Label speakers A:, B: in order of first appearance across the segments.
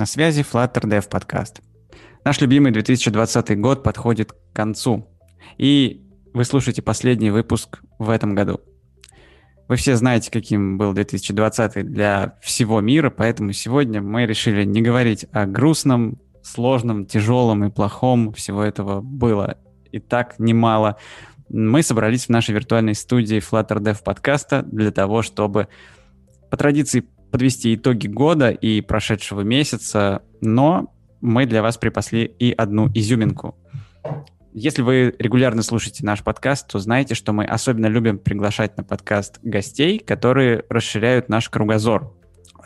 A: На связи Flutter Dev подкаст. Наш любимый 2020 год подходит к концу. И вы слушаете последний выпуск в этом году. Вы все знаете, каким был 2020 для всего мира, поэтому сегодня мы решили не говорить о грустном, сложном, тяжелом и плохом. Всего этого было и так немало. Мы собрались в нашей виртуальной студии Flutter Dev подкаста для того, чтобы по традиции подвести итоги года и прошедшего месяца, но мы для вас припасли и одну изюминку. Если вы регулярно слушаете наш подкаст, то знаете, что мы особенно любим приглашать на подкаст гостей, которые расширяют наш кругозор,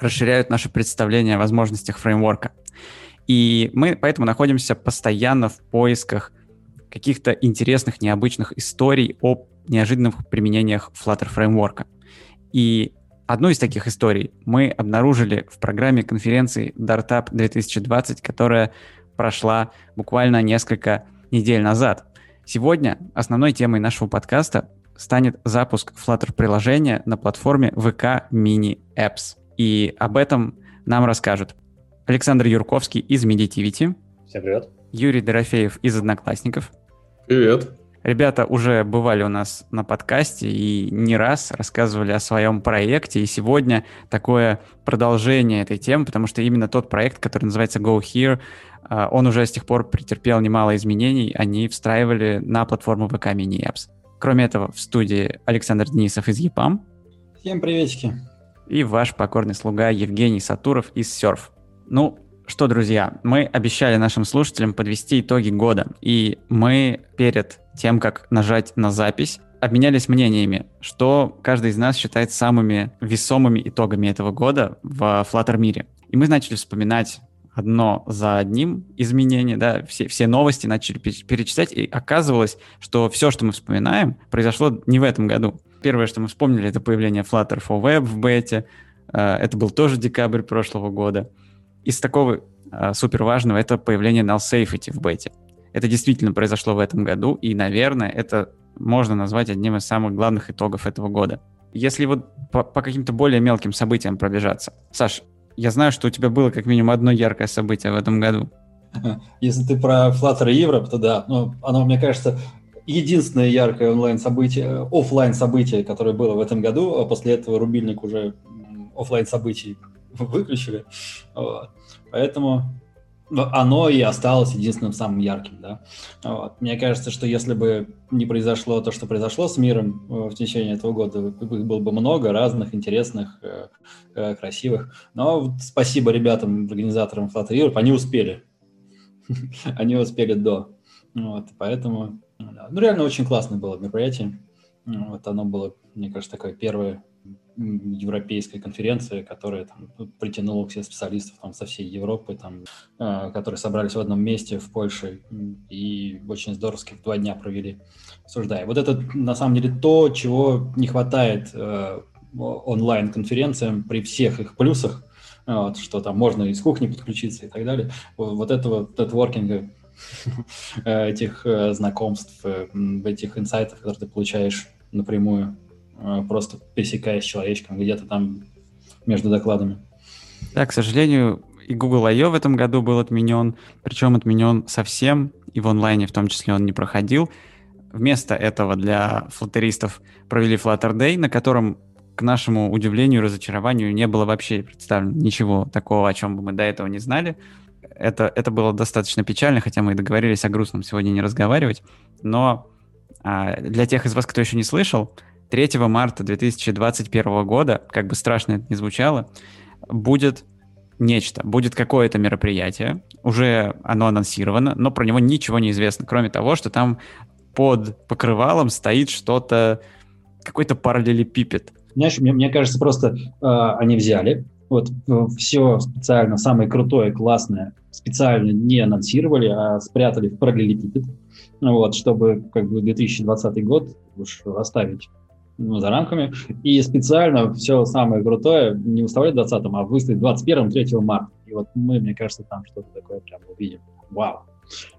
A: расширяют наше представление о возможностях фреймворка. И мы поэтому находимся постоянно в поисках каких-то интересных, необычных историй о неожиданных применениях Flutter фреймворка. И одну из таких историй мы обнаружили в программе конференции Dartup 2020, которая прошла буквально несколько недель назад. Сегодня основной темой нашего подкаста станет запуск Flutter-приложения на платформе VK Mini Apps. И об этом нам расскажут Александр Юрковский из Meditivity.
B: Всем привет.
A: Юрий Дорофеев из Одноклассников.
C: Привет.
A: Ребята уже бывали у нас на подкасте и не раз рассказывали о своем проекте. И сегодня такое продолжение этой темы, потому что именно тот проект, который называется Go Here, а, он уже с тех пор претерпел немало изменений. Они встраивали на платформу VK Mini Apps. Кроме этого, в студии Александр Денисов из EPAM.
D: Всем приветики.
A: И ваш покорный слуга Евгений Сатуров из Surf. Ну, что, друзья, мы обещали нашим слушателям подвести итоги года, и мы перед тем, как нажать на запись, обменялись мнениями, что каждый из нас считает самыми весомыми итогами этого года в Flutter мире. И мы начали вспоминать одно за одним изменения, да, все, все новости начали перечислять, и оказывалось, что все, что мы вспоминаем, произошло не в этом году. Первое, что мы вспомнили, это появление Flutter for Web в бете, э, это был тоже декабрь прошлого года. Из такого э, супер важного это появление null safety в бете. Это действительно произошло в этом году, и, наверное, это можно назвать одним из самых главных итогов этого года. Если вот по, по каким-то более мелким событиям пробежаться. Саш, я знаю, что у тебя было как минимум одно яркое событие в этом году.
D: Если ты про Flutter Europe, то да. Ну, оно, мне кажется, единственное яркое онлайн событие, офлайн событие, которое было в этом году. А после этого рубильник уже офлайн событий выключили. Вот. Поэтому оно и осталось единственным самым ярким, да. Вот. Мне кажется, что если бы не произошло то, что произошло с миром э, в течение этого года, их было бы много разных, интересных, э, э, красивых. Но спасибо ребятам, организаторам Flutter Europe, они успели. Они успели до. Вот, поэтому, ну, реально очень классное было мероприятие. Вот оно было, мне кажется, такое первое европейская конференция, которая там, ну, притянула все специалистов там, со всей Европы, там, э, которые собрались в одном месте в Польше и очень здоровских два дня провели, обсуждая. Вот это на самом деле то, чего не хватает э, онлайн-конференциям при всех их плюсах, вот, что там можно из кухни подключиться и так далее. Вот этого нетворкинга, этих э, знакомств, э, этих инсайтов, которые ты получаешь напрямую Э, просто пересекаясь с человечком где-то там между докладами.
A: Да, к сожалению, и Google I.O. в этом году был отменен, причем отменен совсем, и в онлайне в том числе он не проходил. Вместо этого для флоттеристов провели Flutter Day, на котором, к нашему удивлению и разочарованию, не было вообще представлено ничего такого, о чем бы мы до этого не знали. Это, это было достаточно печально, хотя мы и договорились о грустном сегодня не разговаривать. Но а, для тех из вас, кто еще не слышал, 3 марта 2021 года, как бы страшно это ни звучало, будет нечто, будет какое-то мероприятие, уже оно анонсировано, но про него ничего не известно, кроме того, что там под покрывалом стоит что-то, какой-то параллелепипед.
D: Знаешь, мне, мне кажется, просто э, они взяли, вот э, все специально, самое крутое, классное, специально не анонсировали, а спрятали в параллелепипед, вот, чтобы как бы 2020 год уж оставить ну, за рамками. И специально все самое крутое не выставлять 20-м, а выставить 21-м, 3 марта. И вот мы, мне кажется, там что-то такое прям увидим. Вау.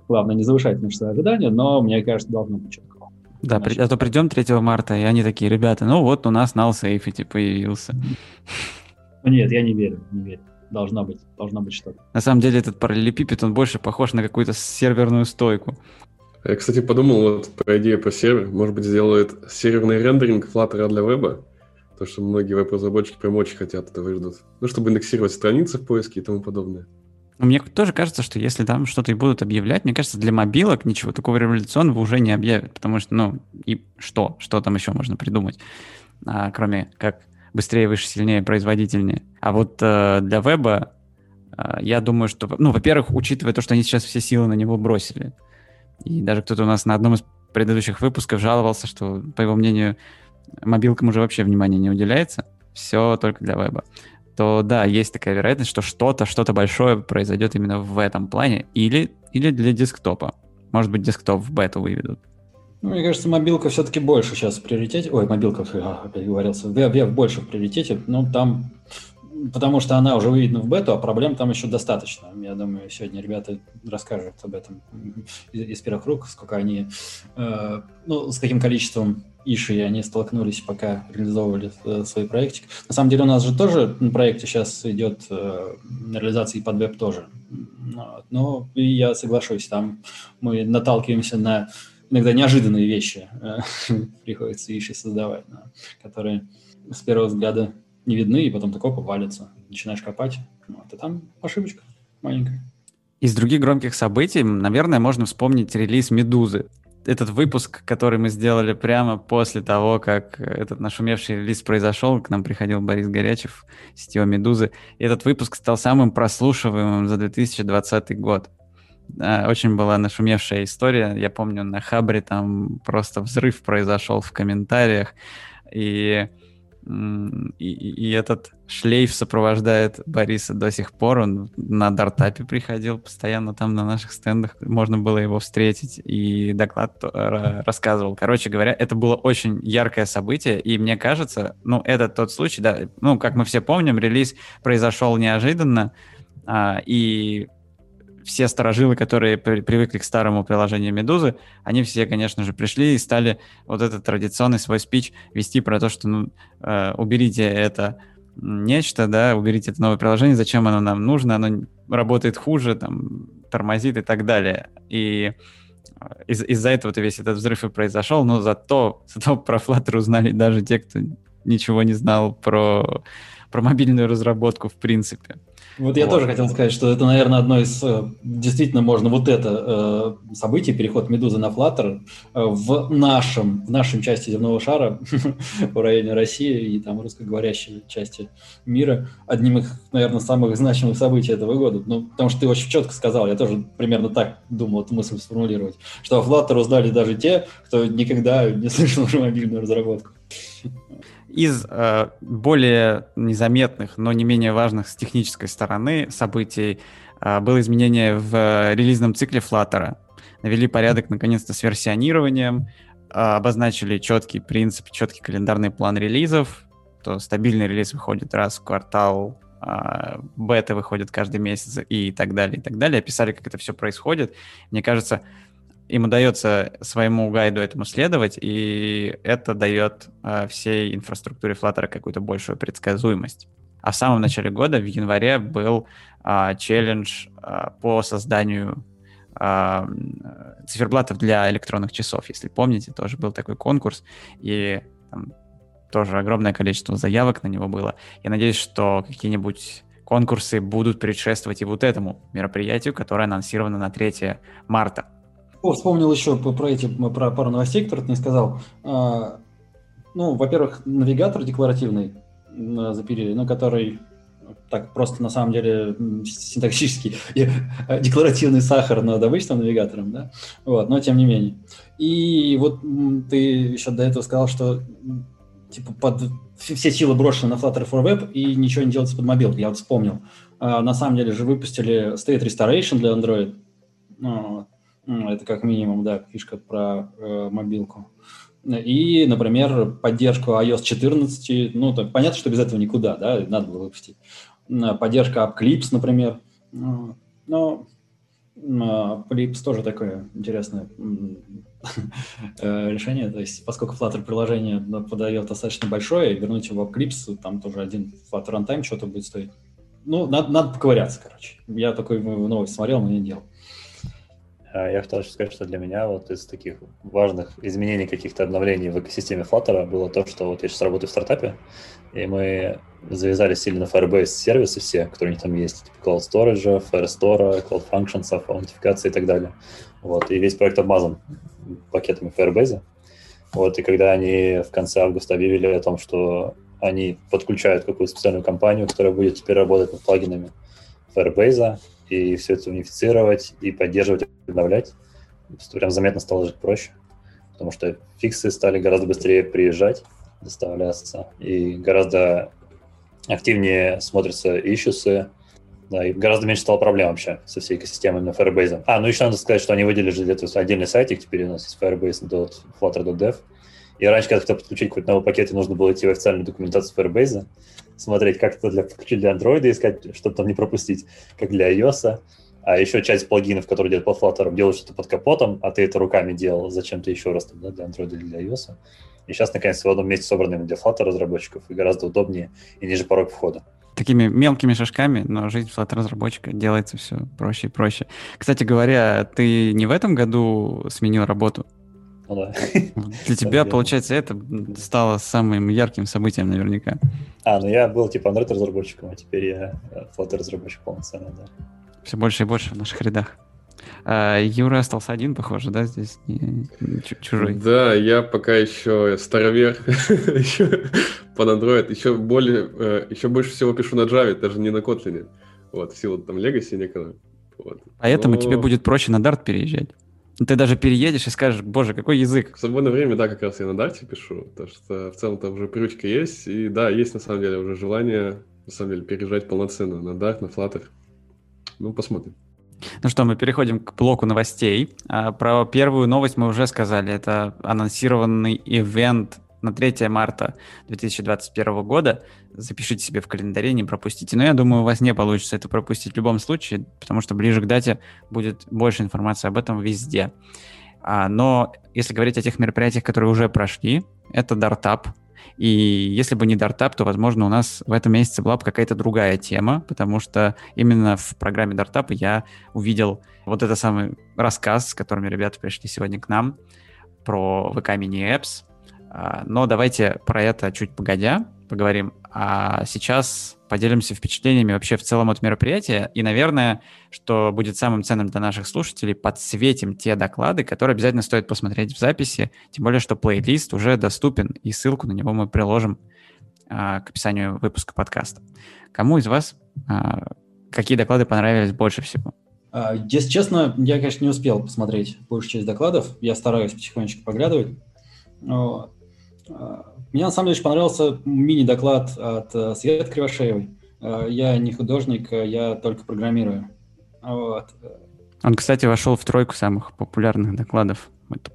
D: Главное, не завышать наши ожидания, но, мне кажется, должно быть что-то
A: да, при, а то придем 3 марта, и они такие, ребята, ну вот у нас null safety появился.
D: Нет, я не верю, не верю. должна быть, должна быть что-то.
A: На самом деле этот параллелепипед, он больше похож на какую-то серверную стойку.
B: Я, кстати, подумал вот про идею про сервер. Может быть, сделает серверный рендеринг Flutter для веба? То, что многие веб-разработчики прям очень хотят этого ждут. Ну, чтобы индексировать страницы в поиске и тому подобное.
A: Мне тоже кажется, что если там что-то и будут объявлять, мне кажется, для мобилок ничего такого революционного уже не объявят, потому что, ну, и что? Что там еще можно придумать, а, кроме как быстрее, выше, сильнее, производительнее. А вот э, для веба э, я думаю, что, ну, во-первых, учитывая то, что они сейчас все силы на него бросили, и даже кто-то у нас на одном из предыдущих выпусков жаловался, что, по его мнению, мобилкам уже вообще внимания не уделяется, все только для веба то да, есть такая вероятность, что что-то, что-то большое произойдет именно в этом плане, или, или для десктопа. Может быть, десктоп в бету выведут.
D: Ну, мне кажется, мобилка все-таки больше сейчас в приоритете. Ой, мобилка, опять говорился. Веб, веб больше в приоритете. Ну, там потому что она уже выведена в бету, а проблем там еще достаточно. Я думаю, сегодня ребята расскажут об этом из, из первых рук, сколько они, э, ну, с каким количеством иши они столкнулись, пока реализовывали э, свой проектик. На самом деле у нас же тоже на проекте сейчас идет э, реализация и под веб тоже. Но я соглашусь, там мы наталкиваемся на иногда неожиданные вещи, э, приходится иши создавать, которые с первого взгляда не видны, и потом такое повалится. Начинаешь копать, вот, и там ошибочка маленькая.
A: Из других громких событий, наверное, можно вспомнить релиз «Медузы». Этот выпуск, который мы сделали прямо после того, как этот нашумевший релиз произошел, к нам приходил Борис Горячев, сетево «Медузы». И этот выпуск стал самым прослушиваемым за 2020 год. Очень была нашумевшая история. Я помню, на Хабре там просто взрыв произошел в комментариях. И и, и этот шлейф сопровождает Бориса до сих пор. Он на дартапе приходил постоянно там на наших стендах. Можно было его встретить и доклад рассказывал. Короче говоря, это было очень яркое событие. И мне кажется, ну, это тот случай, да, ну, как мы все помним, релиз произошел неожиданно. А, и все сторожилы, которые при, привыкли к старому приложению Медузы, они все, конечно же, пришли и стали вот этот традиционный свой спич вести про то, что ну, э, уберите это нечто, да, уберите это новое приложение, зачем оно нам нужно, оно работает хуже, там, тормозит и так далее. И э, из- из-за этого-то весь этот взрыв и произошел, но зато, зато про Flutter узнали даже те, кто ничего не знал про, про мобильную разработку в принципе.
D: Вот я тоже хотел сказать, что это, наверное, одно из... Э, действительно, можно вот это э, событие, переход Медузы на Flutter э, в нашем, в нашем части земного шара, в районе России и там русскоговорящей части мира, одним из, наверное, самых значимых событий этого года. Ну, потому что ты очень четко сказал, я тоже примерно так думал эту мысль сформулировать, что Flutter узнали даже те, кто никогда не слышал уже мобильную разработку.
A: Из э, более незаметных, но не менее важных с технической стороны событий э, было изменение в э, релизном цикле Flutter. Навели порядок, наконец-то, с версионированием, э, обозначили четкий принцип, четкий календарный план релизов, то стабильный релиз выходит раз в квартал, э, бета выходит каждый месяц и так далее, и так далее. Описали, как это все происходит. Мне кажется, им удается своему гайду этому следовать, и это дает э, всей инфраструктуре Flutter какую-то большую предсказуемость. А в самом начале года, в январе, был э, челлендж э, по созданию э, циферблатов для электронных часов. Если помните, тоже был такой конкурс, и там тоже огромное количество заявок на него было. Я надеюсь, что какие-нибудь конкурсы будут предшествовать и вот этому мероприятию, которое анонсировано на 3 марта.
D: Вспомнил еще про эти про пару новостей, которые ты не сказал. А, ну, во-первых, навигатор декларативный запилили, ну, который так просто на самом деле синтаксический э, декларативный сахар над обычным навигатором, да, вот, но тем не менее. И вот ты еще до этого сказал, что типа под все силы брошены на Flutter for Web и ничего не делается под мобилку. Я вот вспомнил. А, на самом деле же выпустили State Restoration для Android. Ну, это как минимум, да, фишка про э, мобилку. И, например, поддержку iOS 14, ну, так, понятно, что без этого никуда, да, надо было выпустить. Поддержка AppClips, например. Ну, но Clips тоже такое интересное э, решение. То есть, поскольку Flutter приложение подает достаточно большое, вернуть его в AppClips, там тоже один Flutter Runtime что-то будет стоить. ну, надо, надо поковыряться, короче. Я такой новость смотрел, но не делал.
C: А, я хотел сказать, что для меня вот из таких важных изменений, каких-то обновлений в экосистеме Flutter было то, что вот я сейчас работаю в стартапе, и мы завязали сильно Firebase сервисы все, которые у них там есть, типа Cloud Storage, Firestore, Cloud Functions, аутентификация и так далее. Вот, и весь проект обмазан пакетами Firebase. Вот, и когда они в конце августа объявили о том, что они подключают какую-то специальную компанию, которая будет теперь работать над плагинами Firebase, и все это унифицировать, и поддерживать, обновлять, прям заметно стало жить проще, потому что фиксы стали гораздо быстрее приезжать, доставляться, и гораздо активнее смотрятся ищусы, да, и гораздо меньше стало проблем вообще со всей экосистемой на Firebase. А, ну еще надо сказать, что они выделили для этого отдельный сайтик, теперь у нас есть firebase.flutter.dev, и раньше, когда хотел подключить какой-то новый пакет, и нужно было идти в официальную документацию Firebase, смотреть, как это для, для Android, искать, чтобы там не пропустить, как для iOS. А еще часть плагинов, которые делают под Flutter, делают что-то под капотом, а ты это руками делал зачем-то еще раз там, да, для Android или для iOS. И сейчас, наконец, в одном месте собраны для Flutter разработчиков и гораздо удобнее и ниже порог входа.
A: Такими мелкими шажками, но жизнь Flutter разработчика делается все проще и проще. Кстати говоря, ты не в этом году сменил работу?
C: Ну да.
A: Для тебя, получается, это стало самым ярким событием наверняка.
C: А, ну я был типа Android-разработчиком, а теперь я э, Flutter-разработчик полноценно, да.
A: Все больше и больше в наших рядах. А, Юра остался один, похоже, да, здесь не, чужой.
B: Да, я пока еще старовер, еще под Android, еще более, э, еще больше всего пишу на Java, даже не на Kotlin. Вот, в силу там Legacy некого. Вот.
A: Поэтому Но... тебе будет проще на Dart переезжать. Ты даже переедешь и скажешь, боже, какой язык.
B: В свободное время, да, как раз я на дарте пишу, потому что в целом там уже привычка есть, и да, есть на самом деле уже желание, на самом деле, переезжать полноценно на дарт, на флаттер. Ну, посмотрим.
A: Ну что, мы переходим к блоку новостей. А, про первую новость мы уже сказали. Это анонсированный ивент на 3 марта 2021 года. Запишите себе в календаре, не пропустите. Но я думаю, у вас не получится это пропустить в любом случае, потому что ближе к дате будет больше информации об этом везде. А, но если говорить о тех мероприятиях, которые уже прошли, это Дартап. И если бы не Дартап, то, возможно, у нас в этом месяце была бы какая-то другая тема, потому что именно в программе Дартапа я увидел вот этот самый рассказ, с которыми ребята пришли сегодня к нам, про VK Mini Apps, но давайте про это чуть погодя поговорим. А сейчас поделимся впечатлениями вообще в целом от мероприятия. И, наверное, что будет самым ценным для наших слушателей, подсветим те доклады, которые обязательно стоит посмотреть в записи. Тем более, что плейлист уже доступен, и ссылку на него мы приложим а, к описанию выпуска подкаста. Кому из вас а, какие доклады понравились больше всего?
D: Если честно, я, конечно, не успел посмотреть большую часть докладов. Я стараюсь потихонечку поглядывать. Мне на самом деле очень понравился мини-доклад от э, Светы Кривошеевой. Э, я не художник, э, я только программирую. Вот.
A: Он, кстати, вошел в тройку самых популярных докладов.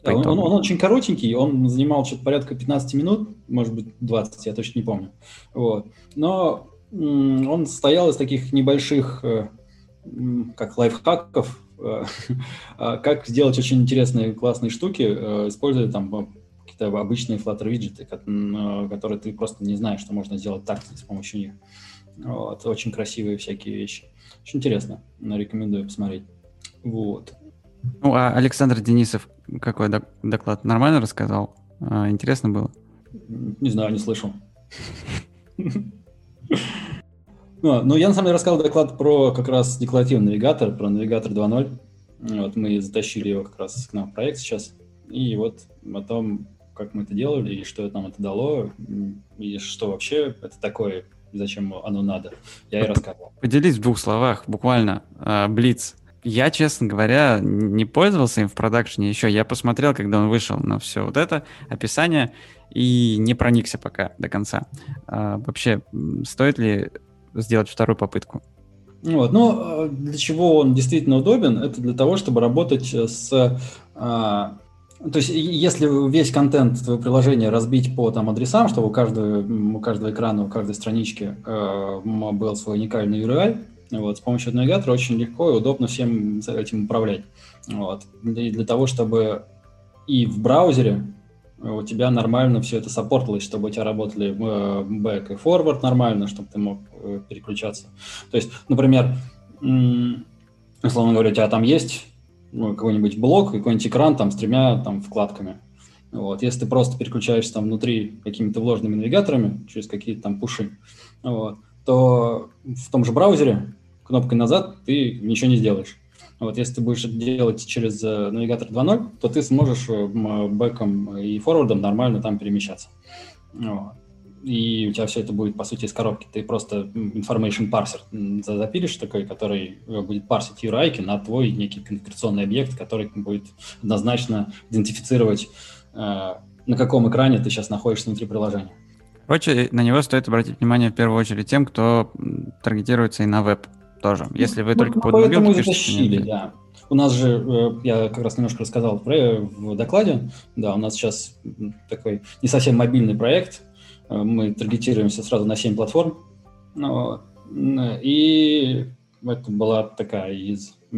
D: Да, он, он, он очень коротенький, он занимал что-то порядка 15 минут, может быть 20, я точно не помню. Вот. Но он состоял из таких небольших, как лайфхаков, как сделать очень интересные, классные штуки, используя там какие-то обычные Flutter виджеты, которые ты просто не знаешь, что можно сделать так с помощью них. Вот, очень красивые всякие вещи. Очень интересно, рекомендую посмотреть. Вот.
A: Ну, а Александр Денисов какой доклад? Нормально рассказал? А, интересно было?
D: Не знаю, не слышал. Ну, ну, я на самом деле рассказал доклад про как раз декларативный навигатор, про навигатор 2.0. Вот мы затащили его как раз к нам в проект сейчас. И вот потом как мы это делали, и что нам это дало, и что вообще это такое, и зачем оно надо. Я и рассказывал.
A: Поделись в двух словах, буквально, а, Блиц. Я, честно говоря, не пользовался им в продакшене еще. Я посмотрел, когда он вышел на все вот это описание и не проникся пока до конца. А, вообще, стоит ли сделать вторую попытку?
D: Вот. Ну, а, для чего он действительно удобен? Это для того, чтобы работать с то есть, если весь контент твоего приложения разбить по там, адресам, чтобы у каждого, у каждого экрана, у каждой странички э, был свой уникальный URL, вот, с помощью навигатора очень легко и удобно всем этим управлять. Вот. И для того, чтобы и в браузере у тебя нормально все это саппортилось, чтобы у тебя работали бэк и форвард нормально, чтобы ты мог переключаться. То есть, например, условно говоря, у тебя там есть ну, какой-нибудь блок, какой-нибудь экран там с тремя там вкладками. Вот. Если ты просто переключаешься там внутри какими-то вложенными навигаторами через какие-то там пуши, вот, то в том же браузере кнопкой назад ты ничего не сделаешь. Вот, если ты будешь делать через э, навигатор 2.0, то ты сможешь э, бэком и форвардом нормально там перемещаться. Вот и у тебя все это будет, по сути, из коробки. Ты просто information parser запилишь такой, который э, будет парсить URI на твой некий конфигурационный объект, который будет однозначно идентифицировать, э, на каком экране ты сейчас находишься внутри приложения.
A: Короче, на него стоит обратить внимание в первую очередь тем, кто таргетируется и на веб тоже. Если вы ну, только под
D: Поэтому и затащили, да. У нас же, э, я как раз немножко рассказал в докладе, да, у нас сейчас такой не совсем мобильный проект, мы таргетируемся сразу на 7 платформ. Ну, и это была такая из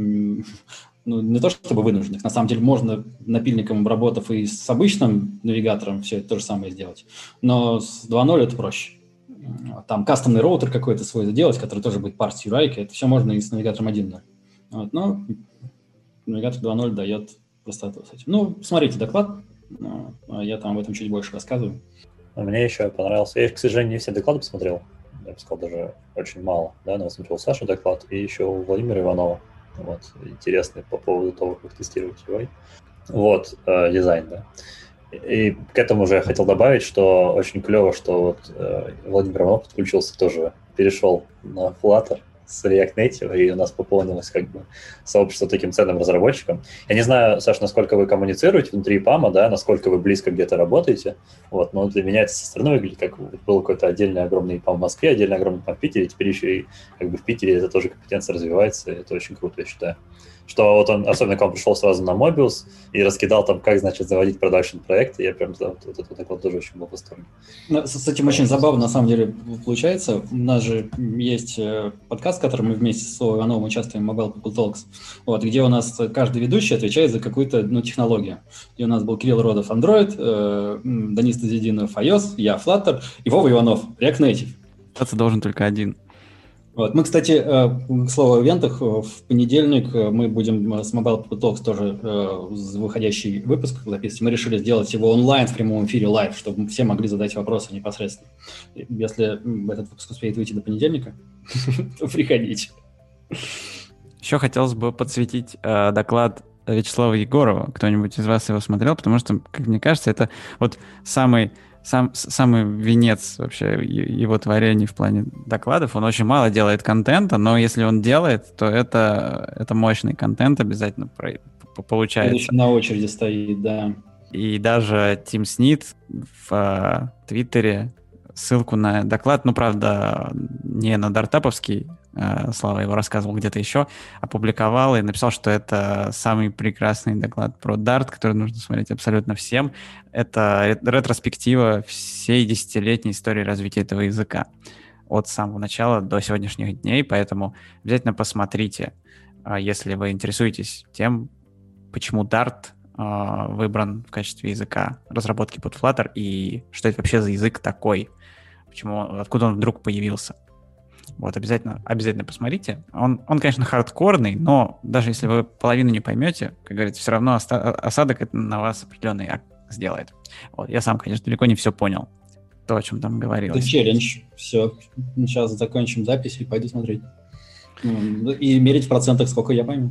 D: ну, не то чтобы вынужденных, на самом деле можно напильником обработав и с обычным навигатором все это то же самое сделать, но с 2.0 это проще. Там кастомный роутер какой-то свой заделать, который тоже будет парсить UI, это все можно и с навигатором 1.0. Вот, но навигатор 2.0 дает простоту с этим. Ну, смотрите доклад, а я там об этом чуть больше рассказываю.
C: Мне еще понравился. Я, к сожалению, не все доклады посмотрел. Я бы сказал, даже очень мало. Да, но я смотрел Сашу доклад и еще у Владимира Иванова. Вот, интересный по поводу того, как тестировать UI. Вот, э, дизайн, да. И к этому же я хотел добавить, что очень клево, что вот э, Владимир Иванов подключился тоже, перешел на Flutter, с React Native, и у нас пополнилось как бы сообщество таким ценным разработчикам. Я не знаю, Саш, насколько вы коммуницируете внутри ПАМа, да, насколько вы близко где-то работаете, вот, но для меня это со стороны выглядит как был какой-то отдельный огромный ПАМ в Москве, отдельный огромный ПАМ в Питере, теперь еще и как бы в Питере это тоже компетенция развивается, и это очень круто, я считаю что вот он, особенно когда он пришел сразу на Mobius и раскидал там, как, значит, заводить продакшн проекты, я прям вот, вот, вот, вот тоже очень был в восторге.
D: Ну, с, с этим очень забавно, на самом деле, получается. У нас же есть э, подкаст, в котором мы вместе с Словой Ивановым участвуем, Mobile People Talks, вот, где у нас каждый ведущий отвечает за какую-то ну, технологию. И у нас был Кирилл Родов Android, э, Данис Тазидинов iOS, я Flutter и Вова Иванов React Native.
A: Остаться должен только один.
D: Вот. Мы, кстати, э, к слову о ивентах, э, в понедельник э, мы будем с Mobile Talks тоже выходящий выпуск записывать. Мы решили сделать его онлайн в прямом эфире live, чтобы все могли задать вопросы непосредственно. Если этот выпуск успеет выйти до понедельника, то приходите.
A: Еще хотелось бы подсветить доклад Вячеслава Егорова. Кто-нибудь из вас его смотрел? Потому что, как мне кажется, это вот самый сам, самый венец вообще его творений в плане докладов. Он очень мало делает контента, но если он делает, то это, это мощный контент обязательно про, получается.
D: на очереди стоит, да.
A: И даже Тим Снит в э, Твиттере ссылку на доклад, ну, правда, не на дартаповский, Слава его рассказывал где-то еще, опубликовал и написал, что это самый прекрасный доклад про Дарт, который нужно смотреть абсолютно всем. Это ретроспектива всей десятилетней истории развития этого языка от самого начала до сегодняшних дней, поэтому обязательно посмотрите, э, если вы интересуетесь тем, почему Dart э, выбран в качестве языка разработки под Flutter и что это вообще за язык такой – почему, откуда он вдруг появился. Вот, обязательно, обязательно посмотрите. Он, он, конечно, хардкорный, но даже если вы половину не поймете, как говорится, все равно осадок это на вас определенный сделает. Вот, я сам, конечно, далеко не все понял, то, о чем там говорилось.
D: Это челлендж. Все, сейчас закончим запись и пойду смотреть. Ну, и мерить в процентах, сколько я пойму.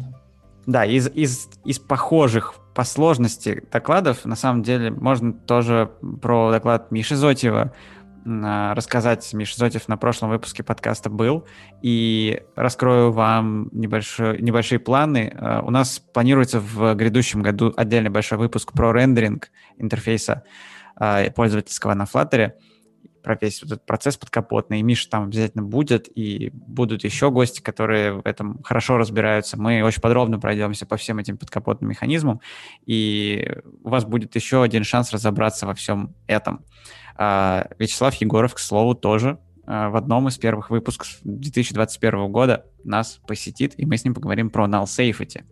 A: Да, из, из, из похожих по сложности докладов, на самом деле, можно тоже про доклад Миши Зотьева рассказать. Миша Зотев на прошлом выпуске подкаста был. И раскрою вам небольшой, небольшие планы. А, у нас планируется в грядущем году отдельный большой выпуск про рендеринг интерфейса а, пользовательского на Flutter про весь этот процесс подкапотный. И Миша там обязательно будет, и будут еще гости, которые в этом хорошо разбираются. Мы очень подробно пройдемся по всем этим подкапотным механизмам, и у вас будет еще один шанс разобраться во всем этом. А, Вячеслав Егоров, к слову, тоже а, в одном из первых выпусков 2021 года нас посетит, и мы с ним поговорим про null safety.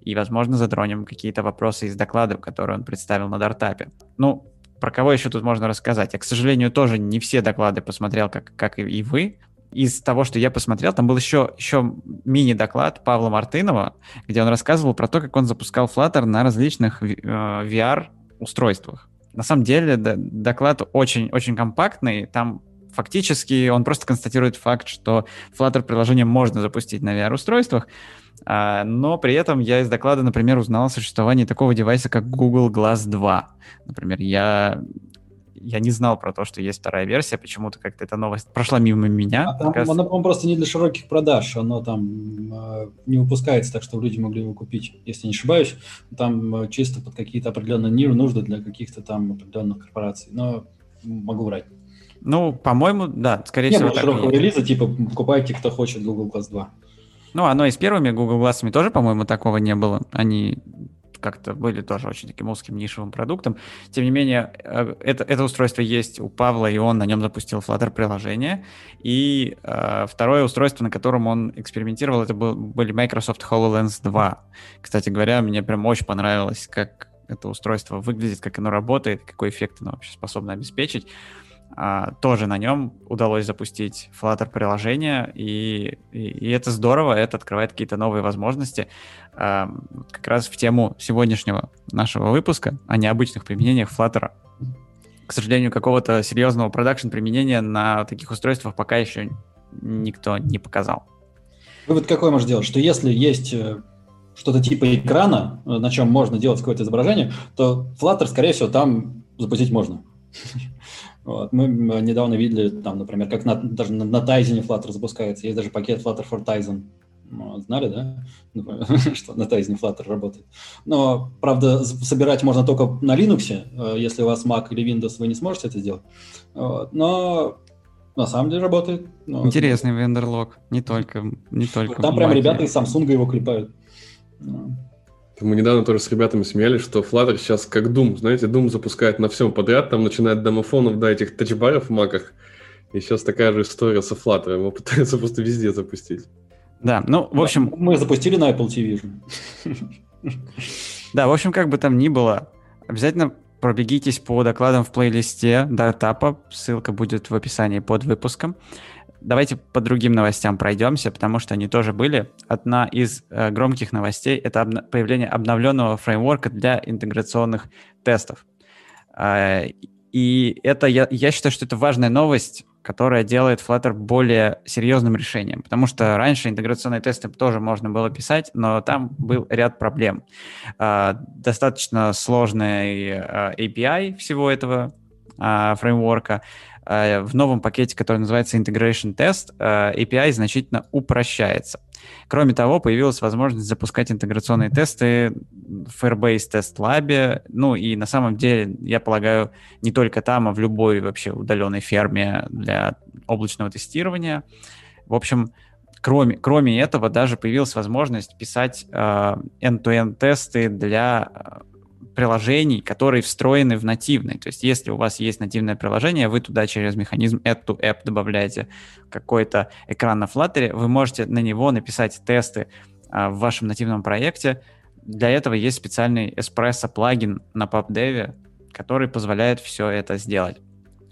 A: И, возможно, затронем какие-то вопросы из докладов, которые он представил на Дартапе. Ну, про кого еще тут можно рассказать? Я, к сожалению, тоже не все доклады посмотрел, как, как и вы. Из того, что я посмотрел, там был еще, еще мини-доклад Павла Мартынова, где он рассказывал про то, как он запускал Flutter на различных э, VR-устройствах. На самом деле доклад очень, очень компактный, там фактически он просто констатирует факт, что Flutter приложение можно запустить на VR-устройствах, а, но при этом я из доклада, например, узнал о существовании такого девайса, как Google Glass 2. Например, я я не знал про то, что есть вторая версия, почему-то как-то эта новость прошла мимо меня.
D: А там, кажется... Она, по-моему, просто не для широких продаж, оно там э, не выпускается так, чтобы люди могли его купить, если не ошибаюсь. Там э, чисто под какие-то определенные нужды для каких-то там определенных корпораций, но могу врать.
A: Ну, по-моему, да, скорее
D: не
A: всего.
D: Не широкого релиза, типа покупайте, кто хочет Google Glass 2.
A: Ну, оно и с первыми Google Glass тоже, по-моему, такого не было. Они как-то были тоже очень таким узким нишевым продуктом. Тем не менее, э, это, это устройство есть у Павла, и он на нем запустил Flutter приложение. И э, второе устройство, на котором он экспериментировал, это был, были Microsoft HoloLens 2. Кстати говоря, мне прям очень понравилось, как это устройство выглядит, как оно работает, какой эффект оно вообще способно обеспечить. А, тоже на нем удалось запустить Flutter приложение, и, и, и это здорово, это открывает какие-то новые возможности. А, как раз в тему сегодняшнего нашего выпуска о необычных применениях Flutter. К сожалению, какого-то серьезного продакшн применения на таких устройствах пока еще никто не показал.
D: Вывод какой можно сделать? Что если есть э, что-то типа экрана, э, на чем можно делать какое-то изображение, то Flutter, скорее всего, там запустить можно. Вот. Мы недавно видели, там, например, как на, даже на, на Tizen Flutter запускается. Есть даже пакет Flutter for Tizen. Ну, знали, да, что на Tizen Flutter работает. Но, правда, собирать можно только на Linux. Э, если у вас Mac или Windows, вы не сможете это сделать. Вот. Но на самом деле работает.
A: Но... Интересный вендерлог. Не только, не только
D: Там прям ребята из Samsung его клепают.
B: Мы недавно тоже с ребятами смеялись, что Flutter сейчас как Doom. Знаете, Doom запускает на всем подряд, там начинает домофонов до этих тачбаров в маках. И сейчас такая же история со Flutter. Его пытаются просто везде запустить.
A: Да, ну, в общем...
D: Мы запустили на Apple TV.
A: Да, в общем, как бы там ни было, обязательно пробегитесь по докладам в плейлисте Дартапа. Ссылка будет в описании под выпуском. Давайте по другим новостям пройдемся, потому что они тоже были. Одна из э, громких новостей — это обна- появление обновленного фреймворка для интеграционных тестов. Э, и это, я, я считаю, что это важная новость, которая делает Flutter более серьезным решением, потому что раньше интеграционные тесты тоже можно было писать, но там был ряд проблем. Э, достаточно сложный э, API всего этого э, фреймворка, в новом пакете, который называется Integration Test, э, API значительно упрощается. Кроме того, появилась возможность запускать интеграционные тесты в Firebase Test Lab. Ну и на самом деле, я полагаю, не только там, а в любой вообще удаленной ферме для облачного тестирования. В общем, кроме, кроме этого, даже появилась возможность писать э, end-to-end тесты для приложений, которые встроены в нативный. То есть если у вас есть нативное приложение, вы туда через механизм add-to-app добавляете какой-то экран на Flutter, вы можете на него написать тесты а, в вашем нативном проекте. Для этого есть специальный Espresso плагин на PubDev, который позволяет все это сделать.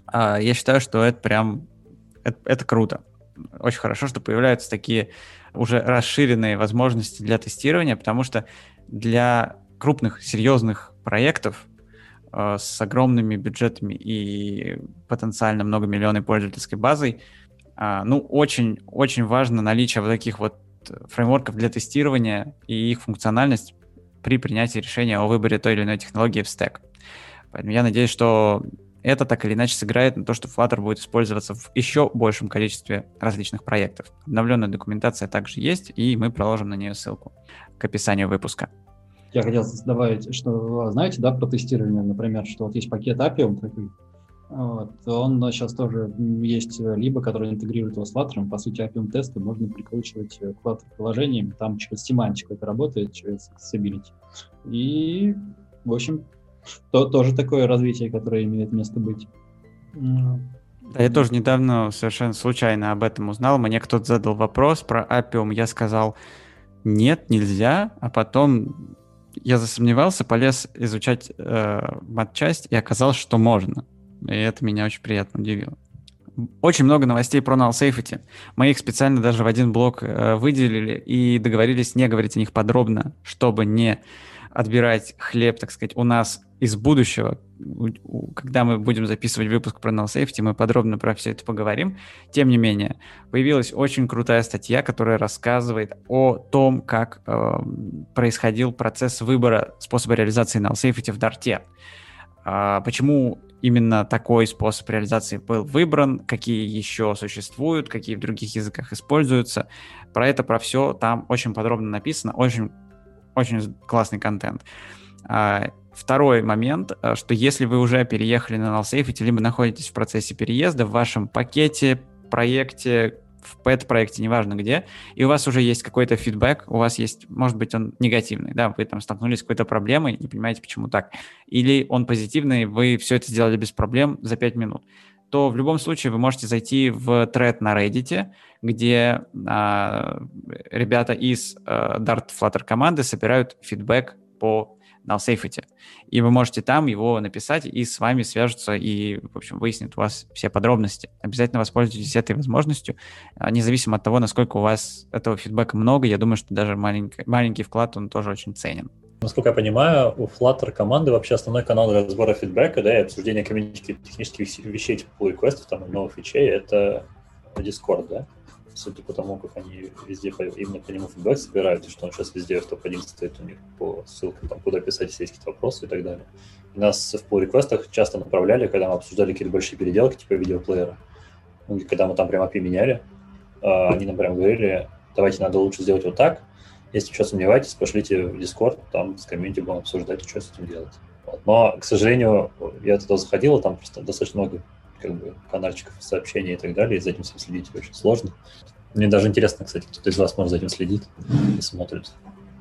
A: А, я считаю, что это прям это, это круто. Очень хорошо, что появляются такие уже расширенные возможности для тестирования, потому что для крупных, серьезных проектов э, с огромными бюджетами и потенциально многомиллионной пользовательской базой, э, ну, очень-очень важно наличие вот таких вот фреймворков для тестирования и их функциональность при принятии решения о выборе той или иной технологии в стек. Поэтому я надеюсь, что это так или иначе сыграет на то, что Flutter будет использоваться в еще большем количестве различных проектов. Обновленная документация также есть, и мы проложим на нее ссылку к описанию выпуска
D: я хотел добавить, что, знаете, да, про тестирование, например, что вот есть пакет Appium такой, вот, он сейчас тоже есть либо, который интегрирует его с Flutter, по сути, Appium тесты можно прикручивать к Flutter приложениям, там через семантику это работает, через accessibility. И, в общем, то, тоже такое развитие, которое имеет место быть.
A: Да, я тоже недавно совершенно случайно об этом узнал. Мне кто-то задал вопрос про Appium, я сказал, нет, нельзя, а потом я засомневался, полез изучать э, матчасть, и оказалось, что можно. И это меня очень приятно удивило. Очень много новостей про null safety. Мы их специально даже в один блок э, выделили и договорились не говорить о них подробно, чтобы не отбирать хлеб, так сказать, у нас из будущего, когда мы будем записывать выпуск про null safety, мы подробно про все это поговорим. Тем не менее, появилась очень крутая статья, которая рассказывает о том, как э, происходил процесс выбора способа реализации null safety в Дарте. Э, почему именно такой способ реализации был выбран, какие еще существуют, какие в других языках используются. Про это, про все там очень подробно написано, очень, очень классный контент. А, второй момент, э, что если вы уже переехали на null safety, либо находитесь в процессе переезда, в вашем пакете, проекте, в пэт-проекте, неважно где, и у вас уже есть какой-то фидбэк, у вас есть, может быть, он негативный, да, вы там столкнулись с какой-то проблемой, не понимаете, почему так, или он позитивный, вы все это сделали без проблем за 5 минут, то в любом случае вы можете зайти в тред на Reddit, где а, ребята из а, Dart Flutter команды собирают фидбэк по null. И вы можете там его написать, и с вами свяжутся и, в общем, выяснят у вас все подробности. Обязательно воспользуйтесь этой возможностью, а, независимо от того, насколько у вас этого фидбэка много. Я думаю, что даже маленький, маленький вклад, он тоже очень ценен.
C: Насколько я понимаю, у Flutter команды вообще основной канал разбора фидбэка, да, и обсуждения технических вещей, типа pull там, и новых фичей, это Discord, да? Судя по тому, как они везде именно по нему фидбэк собирают, и что он сейчас везде в топ-1 стоит у них по ссылкам, там, куда писать, если есть какие-то вопросы и так далее. И нас в pull реквестах часто направляли, когда мы обсуждали какие-то большие переделки, типа видеоплеера. Ну, когда мы там прям API меняли, а, они нам прям говорили, давайте надо лучше сделать вот так, если что сомневаетесь, пошлите в Discord, там с комьюнити будем обсуждать, что с этим делать. Вот. Но, к сожалению, я туда заходил, там просто достаточно много как бы канальчиков сообщений и так далее, и за этим следить очень сложно. Мне даже интересно, кстати, кто из вас может за этим следит и смотрит.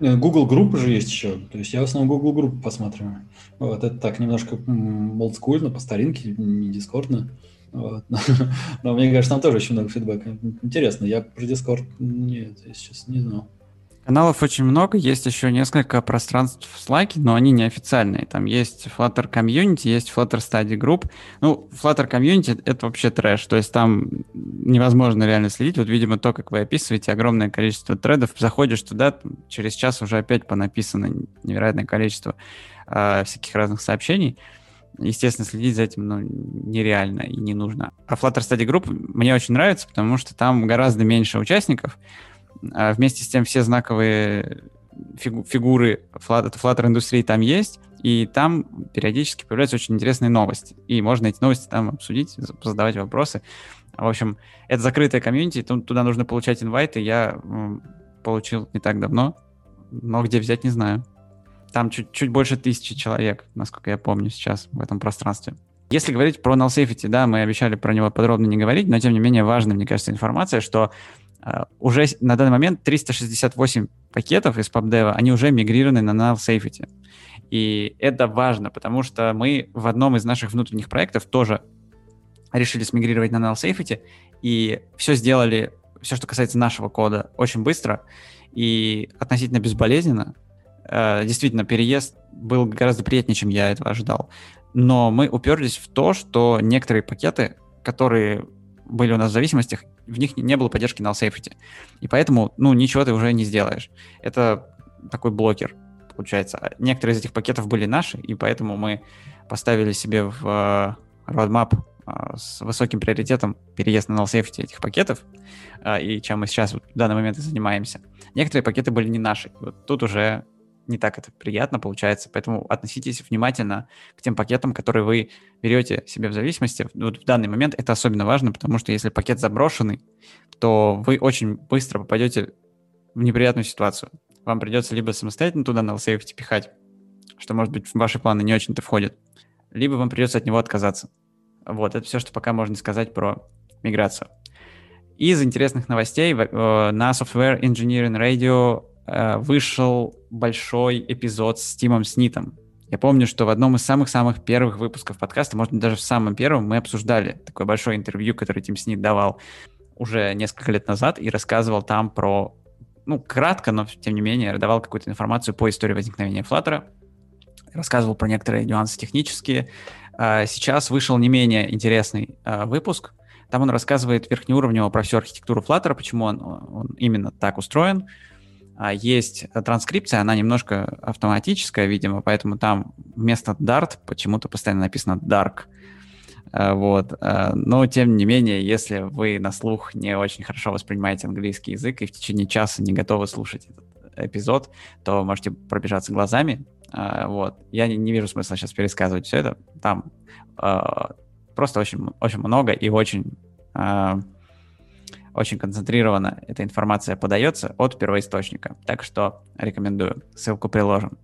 D: Э, Google группы же есть еще. То есть я в основном Google группы посматриваю. Вот это так немножко олдскульно, по старинке, не дискордно. Вот. Но мне кажется, там тоже очень много фидбэка. Интересно, я про Discord нет, я сейчас не знал.
A: Каналов очень много, есть еще несколько пространств в Slack, но они неофициальные. Там есть Flutter Community, есть Flutter Study Group. Ну, Flutter Community — это вообще трэш, то есть там невозможно реально следить. Вот, видимо, то, как вы описываете, огромное количество тредов. Заходишь туда, через час уже опять понаписано невероятное количество э, всяких разных сообщений. Естественно, следить за этим ну, нереально и не нужно. А Flutter Study Group мне очень нравится, потому что там гораздо меньше участников, а вместе с тем все знаковые фигу фигуры Flutter индустрии там есть, и там периодически появляются очень интересные новости. И можно эти новости там обсудить, задавать вопросы. В общем, это закрытая комьюнити, туда нужно получать инвайты. Я получил не так давно, но где взять, не знаю. Там чуть, чуть больше тысячи человек, насколько я помню сейчас в этом пространстве. Если говорить про null safety, да, мы обещали про него подробно не говорить, но тем не менее важна, мне кажется, информация, что уже на данный момент 368 пакетов из PubDev, они уже мигрированы на null safety. И это важно, потому что мы в одном из наших внутренних проектов тоже решили смигрировать на null safety, и все сделали, все, что касается нашего кода, очень быстро и относительно безболезненно. Uh, действительно, переезд был гораздо приятнее, чем я этого ожидал. Но мы уперлись в то, что некоторые пакеты, которые были у нас в зависимостях, в них не было поддержки null safety. И поэтому, ну, ничего ты уже не сделаешь. Это такой блокер, получается. Некоторые из этих пакетов были наши, и поэтому мы поставили себе в uh, roadmap uh, с высоким приоритетом переезд на null safety этих пакетов, uh, и чем мы сейчас в данный момент и занимаемся. Некоторые пакеты были не наши. Вот тут уже не так это приятно получается, поэтому относитесь внимательно к тем пакетам, которые вы берете себе в зависимости. Вот в данный момент это особенно важно, потому что если пакет заброшенный, то вы очень быстро попадете в неприятную ситуацию. Вам придется либо самостоятельно туда на LSAFT пихать, что, может быть, в ваши планы не очень-то входит, либо вам придется от него отказаться. Вот, это все, что пока можно сказать про миграцию. Из интересных новостей э, на Software Engineering Radio вышел большой эпизод с Тимом Снитом. Я помню, что в одном из самых-самых первых выпусков подкаста, может даже в самом первом, мы обсуждали такое большое интервью, которое Тим Снит давал уже несколько лет назад и рассказывал там про ну, кратко, но тем не менее, давал какую-то информацию по истории возникновения Flutter, рассказывал про некоторые нюансы технические. А, сейчас вышел не менее интересный а, выпуск. Там он рассказывает верхнеуровнево про всю архитектуру Flutter, почему он, он именно так устроен. А, есть транскрипция, она немножко автоматическая, видимо, поэтому там вместо Dart почему-то постоянно написано Dark. Э, вот. Э, но, тем не менее, если вы на слух не очень хорошо воспринимаете английский язык и в течение часа не готовы слушать этот эпизод, то можете пробежаться глазами. Э, вот. Я не вижу смысла сейчас пересказывать все это. Там просто очень, очень много и очень, очень концентрированно эта информация подается от первоисточника. Так что рекомендую. Ссылку приложим.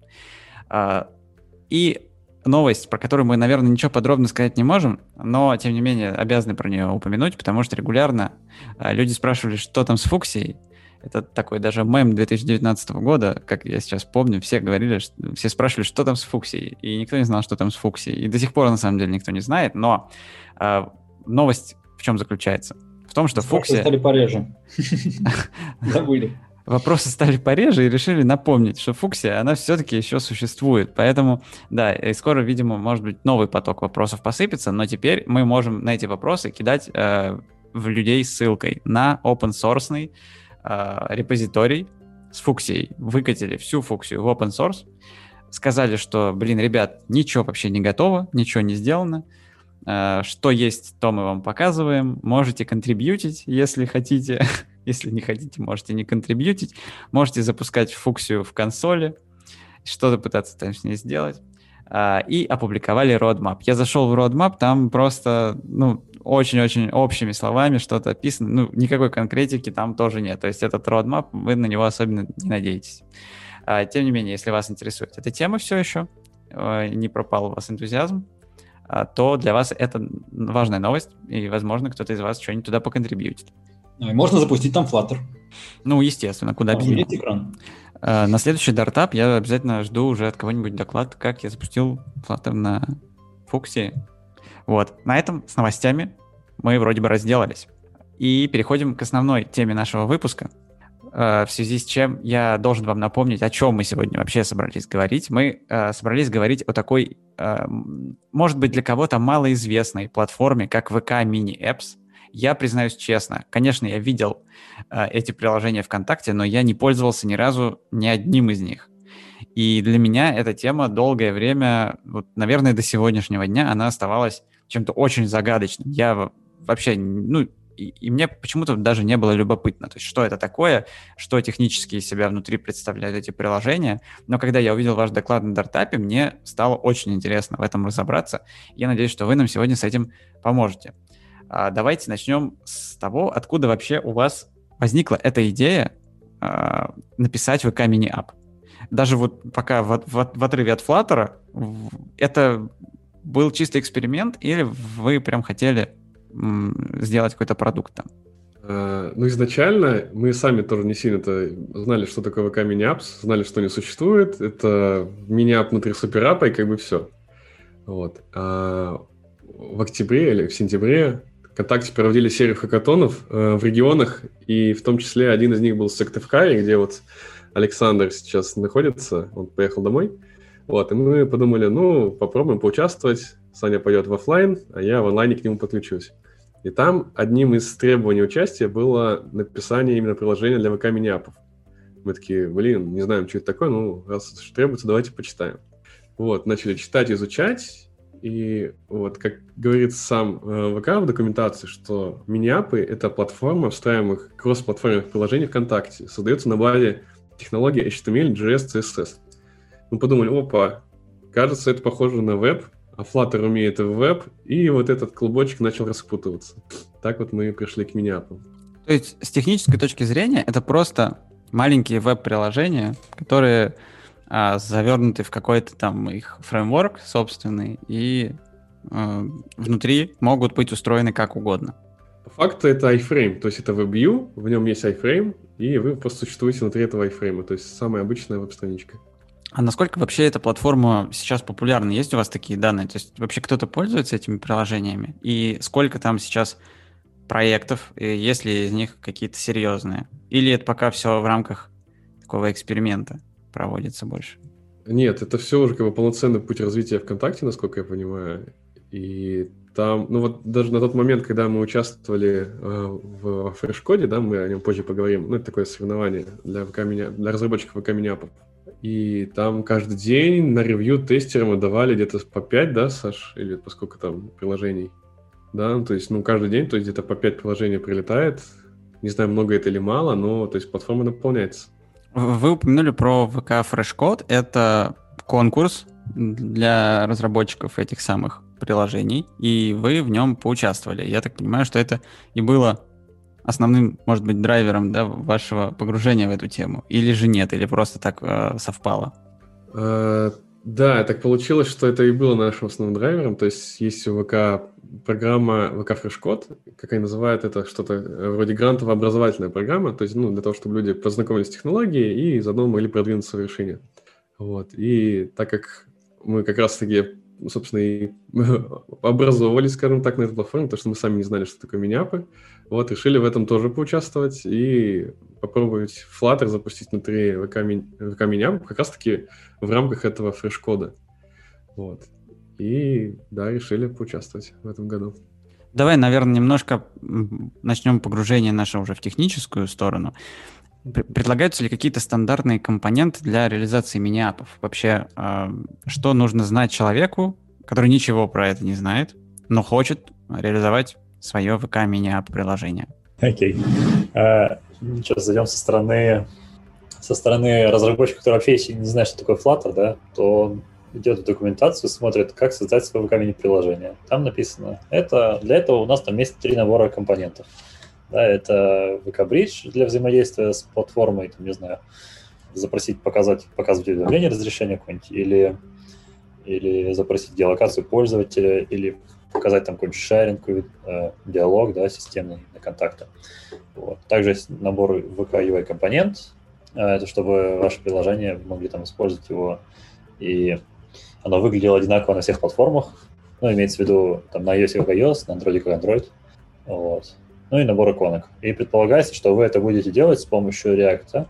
A: И новость, про которую мы, наверное, ничего подробно сказать не можем, но, тем не менее, обязаны про нее упомянуть, потому что регулярно а, люди спрашивали, что там с Фуксией. Это такой даже мем 2019 года, как я сейчас помню, все говорили, все спрашивали, что там с Фуксией, и никто не знал, что там с Фуксией. И до сих пор, на самом деле, никто не знает, но э, новость в чем заключается? В том, что Фуксия...
D: стали пореже. Забыли
A: вопросы стали пореже и решили напомнить, что фуксия, она все-таки еще существует. Поэтому, да, и скоро, видимо, может быть, новый поток вопросов посыпется, но теперь мы можем на эти вопросы кидать э, в людей ссылкой на open source э, репозиторий с фуксией. Выкатили всю фуксию в open source, сказали, что, блин, ребят, ничего вообще не готово, ничего не сделано, что есть, то мы вам показываем, можете контрибьютить, если хотите, Если не хотите, можете не контрибьютить. Можете запускать фуксию в консоли, что-то пытаться там с ней сделать. А, и опубликовали roadmap. Я зашел в roadmap, там просто, ну, очень-очень общими словами что-то описано. Ну, никакой конкретики там тоже нет. То есть этот roadmap, вы на него особенно не надеетесь. А, тем не менее, если вас интересует эта тема все еще, э, не пропал у вас энтузиазм, то для вас это важная новость, и, возможно, кто-то из вас что-нибудь туда поконтрибьютит.
D: Можно запустить там Flutter.
A: Ну, естественно, куда без него. экран. Uh, на следующий дартап я обязательно жду уже от кого-нибудь доклад, как я запустил Flutter на Фуксе. Вот, на этом с новостями мы вроде бы разделались. И переходим к основной теме нашего выпуска, в связи с чем я должен вам напомнить, о чем мы сегодня вообще собрались говорить. Мы uh, собрались говорить о такой, может быть, для кого-то малоизвестной платформе, как VK Mini Apps – я признаюсь честно, конечно, я видел э, эти приложения ВКонтакте, но я не пользовался ни разу ни одним из них. И для меня эта тема долгое время, вот, наверное, до сегодняшнего дня, она оставалась чем-то очень загадочным. Я вообще, ну, и, и мне почему-то даже не было любопытно, то есть что это такое, что технически из себя внутри представляют эти приложения. Но когда я увидел ваш доклад на Дартапе, мне стало очень интересно в этом разобраться. Я надеюсь, что вы нам сегодня с этим поможете. А, давайте начнем с того, откуда вообще у вас возникла эта идея а, написать VK Mini App. Даже вот пока в, в, в отрыве от Flutter, это был чистый эксперимент или вы прям хотели сделать какой-то продукт там?
B: Uh, ну, изначально мы сами тоже не сильно-то знали, что такое VK Mini Apps, знали, что не существует. Это мини-ап внутри суперапа, и как бы все. Вот. А в октябре или в сентябре ВКонтакте проводили серию хакатонов э, в регионах, и в том числе один из них был в Сыктывкаре, где вот Александр сейчас находится, он поехал домой. Вот, и мы подумали, ну, попробуем поучаствовать. Саня пойдет в офлайн, а я в онлайне к нему подключусь. И там одним из требований участия было написание именно приложения для ВК мини-апов. Мы такие, блин, не знаем, что это такое, ну, раз требуется, давайте почитаем. Вот, начали читать, изучать, и вот, как говорит сам э, ВК в документации, что мини-апы — это платформа встраиваемых кросс-платформенных приложений ВКонтакте. Создается на базе технологии HTML, JS, CSS. Мы подумали, опа, кажется, это похоже на веб, а Flutter умеет веб, и вот этот клубочек начал распутываться. Так вот мы пришли к мини-апу.
A: То есть с технической точки зрения это просто маленькие веб-приложения, которые а, завернуты в какой-то там их фреймворк собственный, и э, внутри могут быть устроены как угодно.
B: По факту это iFrame, то есть это WebView, в нем есть iFrame, и вы просто существуете внутри этого iFrame, то есть самая обычная веб-страничка.
A: А насколько вообще эта платформа сейчас популярна? Есть у вас такие данные? То есть вообще кто-то пользуется этими приложениями? И сколько там сейчас проектов, и есть ли из них какие-то серьезные? Или это пока все в рамках такого эксперимента проводится больше?
B: Нет, это все уже как бы полноценный путь развития ВКонтакте, насколько я понимаю. И там, ну вот даже на тот момент, когда мы участвовали э, в фрешкоде, да, мы о нем позже поговорим, ну это такое соревнование для, ВК для разработчиков ВК Миняпов. И там каждый день на ревью тестерам мы давали где-то по 5, да, Саш, или по сколько там приложений? Да, ну, то есть, ну, каждый день, то есть где-то по 5 приложений прилетает. Не знаю, много это или мало, но, то есть, платформа наполняется.
A: Вы упомянули про ВК Freshcode. Это конкурс для разработчиков этих самых приложений, и вы в нем поучаствовали. Я так понимаю, что это и было основным, может быть, драйвером да, вашего погружения в эту тему? Или же нет, или просто так э, совпало?
B: Э, да, так получилось, что это и было нашим основным драйвером. То есть есть у ВК программа ВК Фрешкод, как они называют это, что-то вроде грантово-образовательная программа, то есть ну, для того, чтобы люди познакомились с технологией и заодно могли продвинуться в решение. Вот. И так как мы как раз-таки собственно, и образовывались, скажем так, на этой платформе, потому что мы сами не знали, что такое миниапы. Вот, решили в этом тоже поучаствовать и попробовать Flutter запустить внутри ВК, ВК Миниап как раз-таки в рамках этого фреш-кода. Вот. И, да, решили поучаствовать в этом году.
A: Давай, наверное, немножко начнем погружение наше уже в техническую сторону. Предлагаются ли какие-то стандартные компоненты для реализации мини-апов? Вообще, э, что нужно знать человеку, который ничего про это не знает, но хочет реализовать свое ВК мини-ап приложение?
C: Окей. Okay. Uh, сейчас зайдем со стороны со стороны разработчика, который вообще не знает, что такое Flutter, да, то идет в документацию, смотрит, как создать свое ВК мини-приложение. Там написано, это, для этого у нас там есть три набора компонентов. Да, это VK-Bridge для взаимодействия с платформой, там, не знаю, запросить, показать, показывать уведомление разрешения какое-нибудь, или, или запросить геолокацию пользователя, или показать там какой-нибудь шаринг, э, диалог, да, системный на контакты. Вот. Также есть набор VK UI компонент, э, это чтобы ваше приложение могли там использовать его, и оно выглядело одинаково на всех платформах, ну, имеется в виду там на iOS как iOS, на Android как Android. Вот ну и набор иконок. И предполагается, что вы это будете делать с помощью React,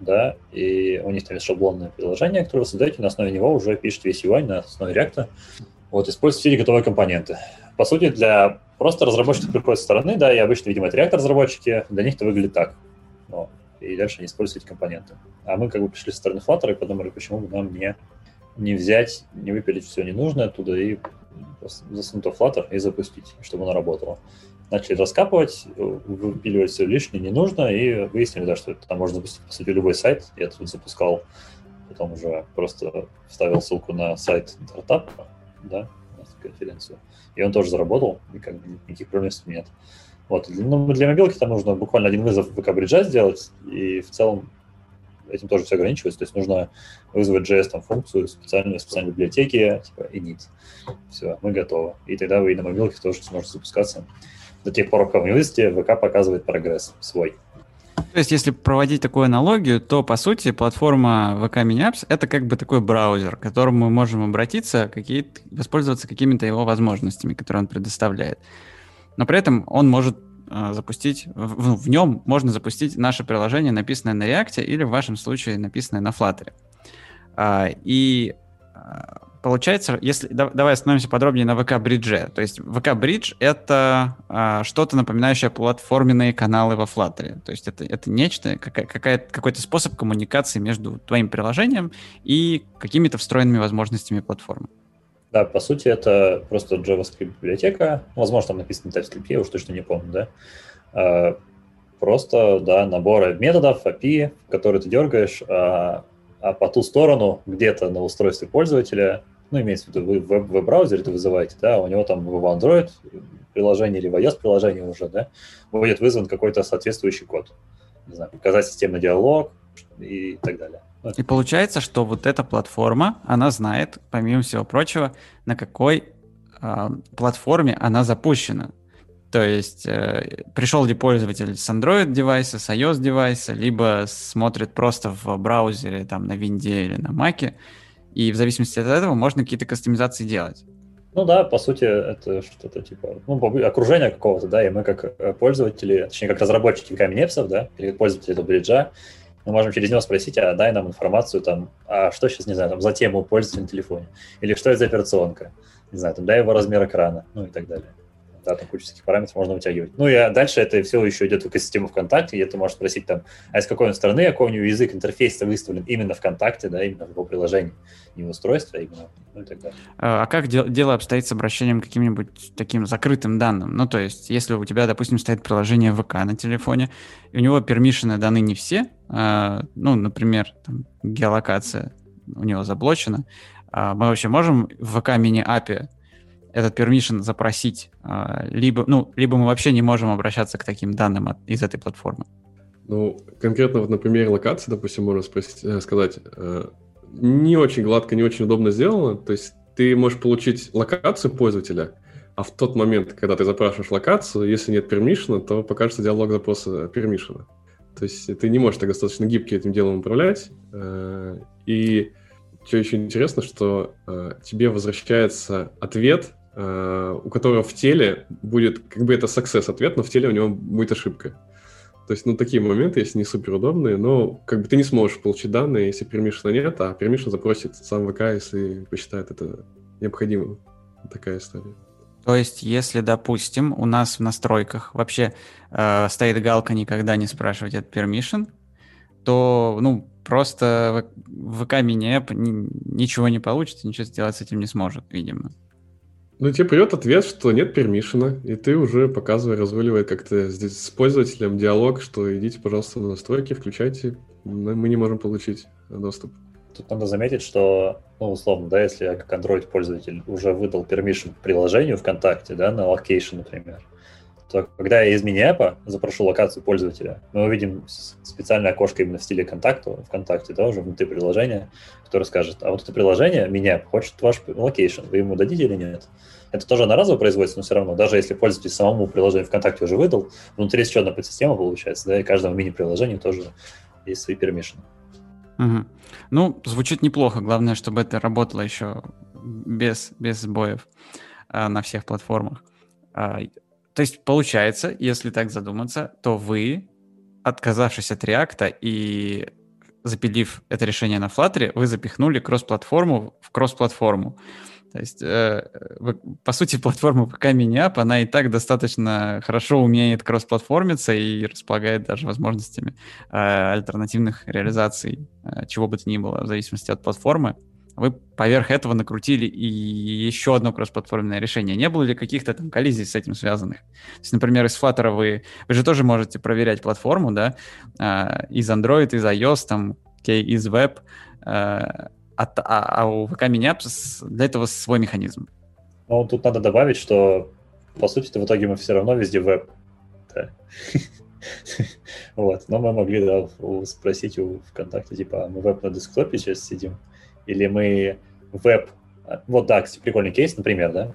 C: да, и у них там есть шаблонное приложение, которое вы создаете, на основе него уже пишете весь UI на основе React. Вот, используйте эти готовые компоненты. По сути, для просто разработчиков приходят со стороны, да, и обычно, видимо, это React-разработчики, для них это выглядит так. Ну, и дальше они используют эти компоненты. А мы как бы пришли со стороны Flutter и подумали, почему бы нам не, не взять, не выпилить все ненужное оттуда и засунуть в Flutter и запустить, чтобы оно работало начали раскапывать, выпиливать все лишнее, не нужно, и выяснили, да, что там можно запустить, по сути, любой сайт. Я тут запускал, потом уже просто вставил ссылку на сайт стартапа, да, на конференцию, и он тоже заработал, и как бы никаких проблем нет. Вот. Ну, для мобилки там нужно буквально один вызов ВК бриджа сделать, и в целом этим тоже все ограничивается. То есть нужно вызвать JS там функцию специальную, специальной библиотеки, типа init. Все, мы готовы. И тогда вы и на мобилке тоже сможете запускаться до тех пор, пока вы не вывесите, ВК показывает прогресс свой.
A: То есть, если проводить такую аналогию, то, по сути, платформа VK Mini это как бы такой браузер, к которому мы можем обратиться, какие воспользоваться какими-то его возможностями, которые он предоставляет. Но при этом он может э, запустить, в, в нем можно запустить наше приложение, написанное на React или в вашем случае написанное на Flutter. А, и а, получается, если да, давай остановимся подробнее на VK Bridge. То есть VK Bridge это а, что-то напоминающее платформенные каналы во Flutter. То есть это, это нечто, какая, какая, какой-то способ коммуникации между твоим приложением и какими-то встроенными возможностями платформы.
C: Да, по сути, это просто JavaScript библиотека. Возможно, там написано TypeScript, я уж точно не помню, да. А, просто, да, наборы методов, API, которые ты дергаешь, а, по ту сторону, где-то на устройстве пользователя, ну, имеется в виду, вы в веб-браузере это вызываете, да, у него там в Android приложение или в iOS приложение уже, да, будет вызван какой-то соответствующий код. Не знаю, показать системный диалог и так далее.
A: И получается, что вот эта платформа, она знает, помимо всего прочего, на какой э, платформе она запущена. То есть э, пришел ли пользователь с Android девайса, с iOS девайса, либо смотрит просто в браузере там на винде или на маке, и в зависимости от этого можно какие-то кастомизации делать.
C: Ну да, по сути, это что-то типа ну, окружение какого-то, да, и мы как э, пользователи, точнее, как разработчики камень да, или пользователи этого бриджа, мы можем через него спросить, а дай нам информацию, там, а что сейчас, не знаю, там, за тему пользователя на телефоне, или что это за операционка, не знаю, там, дай его размер экрана, ну и так далее да, там куча таких параметров можно вытягивать. Ну и а дальше это все еще идет в экосистему ВКонтакте, где ты можешь спросить там, а из какой он страны, а какой у него язык, интерфейс выставлен именно ВКонтакте, да, именно в его приложении, не в устройстве, а именно, ну и так далее.
A: А, а как дел- дело обстоит с обращением к каким-нибудь таким закрытым данным? Ну, то есть, если у тебя, допустим, стоит приложение ВК на телефоне, и у него пермишины даны не все, а, ну, например, там, геолокация у него заблочена, а мы вообще можем в ВК мини-апе этот permission запросить, а, либо, ну, либо мы вообще не можем обращаться к таким данным от, из этой платформы.
B: Ну, конкретно вот на примере локации, допустим, можно спросить, э, сказать, э, не очень гладко, не очень удобно сделано. То есть ты можешь получить локацию пользователя, а в тот момент, когда ты запрашиваешь локацию, если нет пермишена, то покажется диалог запроса пермишена. То есть ты не можешь так достаточно гибко этим делом управлять. Э, и что еще интересно, что тебе возвращается ответ у которого в теле будет, как бы это success ответ, но в теле у него будет ошибка. То есть, ну, такие моменты, если не супер удобные, но как бы ты не сможешь получить данные, если пермишна нет, а пермишн запросит сам ВК, если посчитает это необходимым. Такая история.
A: То есть, если, допустим, у нас в настройках вообще э, стоит галка никогда не спрашивать от permission, то, ну, просто ВК мини ничего не получится, ничего сделать с этим не сможет, видимо.
B: Ну, тебе придет ответ, что нет пермишена, и ты уже показывай, разруливай как-то здесь с пользователем диалог, что идите, пожалуйста, на настройки, включайте, мы не можем получить доступ.
C: Тут надо заметить, что, ну, условно, да, если как Android-пользователь уже выдал permission приложению ВКонтакте, да, на location, например, то когда я из mini-app а запрошу локацию пользователя, мы увидим специальное окошко именно в стиле контакта, ВКонтакте, да, уже внутри приложения, которое скажет, а вот это приложение, мини хочет ваш location, вы ему дадите или нет? Это тоже одноразово производится, но все равно, даже если пользователь самому приложению ВКонтакте уже выдал, внутри еще одна подсистема получается, да, и каждому мини-приложению тоже есть свои пермишины.
A: Угу. Ну, звучит неплохо. Главное, чтобы это работало еще без, без сбоев а, на всех платформах. А, то есть, получается, если так задуматься, то вы, отказавшись от React и запилив это решение на Flutter, вы запихнули кросс-платформу в кросс-платформу. То есть, э, по сути, платформа PK Mini она и так достаточно хорошо умеет кроссплатформиться и располагает даже возможностями э, альтернативных реализаций, э, чего бы то ни было, в зависимости от платформы. Вы поверх этого накрутили и еще одно кроссплатформенное решение. Не было ли каких-то там коллизий с этим связанных? То есть, например, из Flutter вы, вы же тоже можете проверять платформу, да, э, из Android, из iOS, там, из э, а, а, а у VK Mini для этого свой механизм.
C: Ну, тут надо добавить, что, по сути, в итоге мы все равно везде веб. Да. вот. Но мы могли да, спросить у ВКонтакте, типа, а мы веб на десктопе сейчас сидим? Или мы веб... Вот, да, кстати, прикольный кейс, например, да.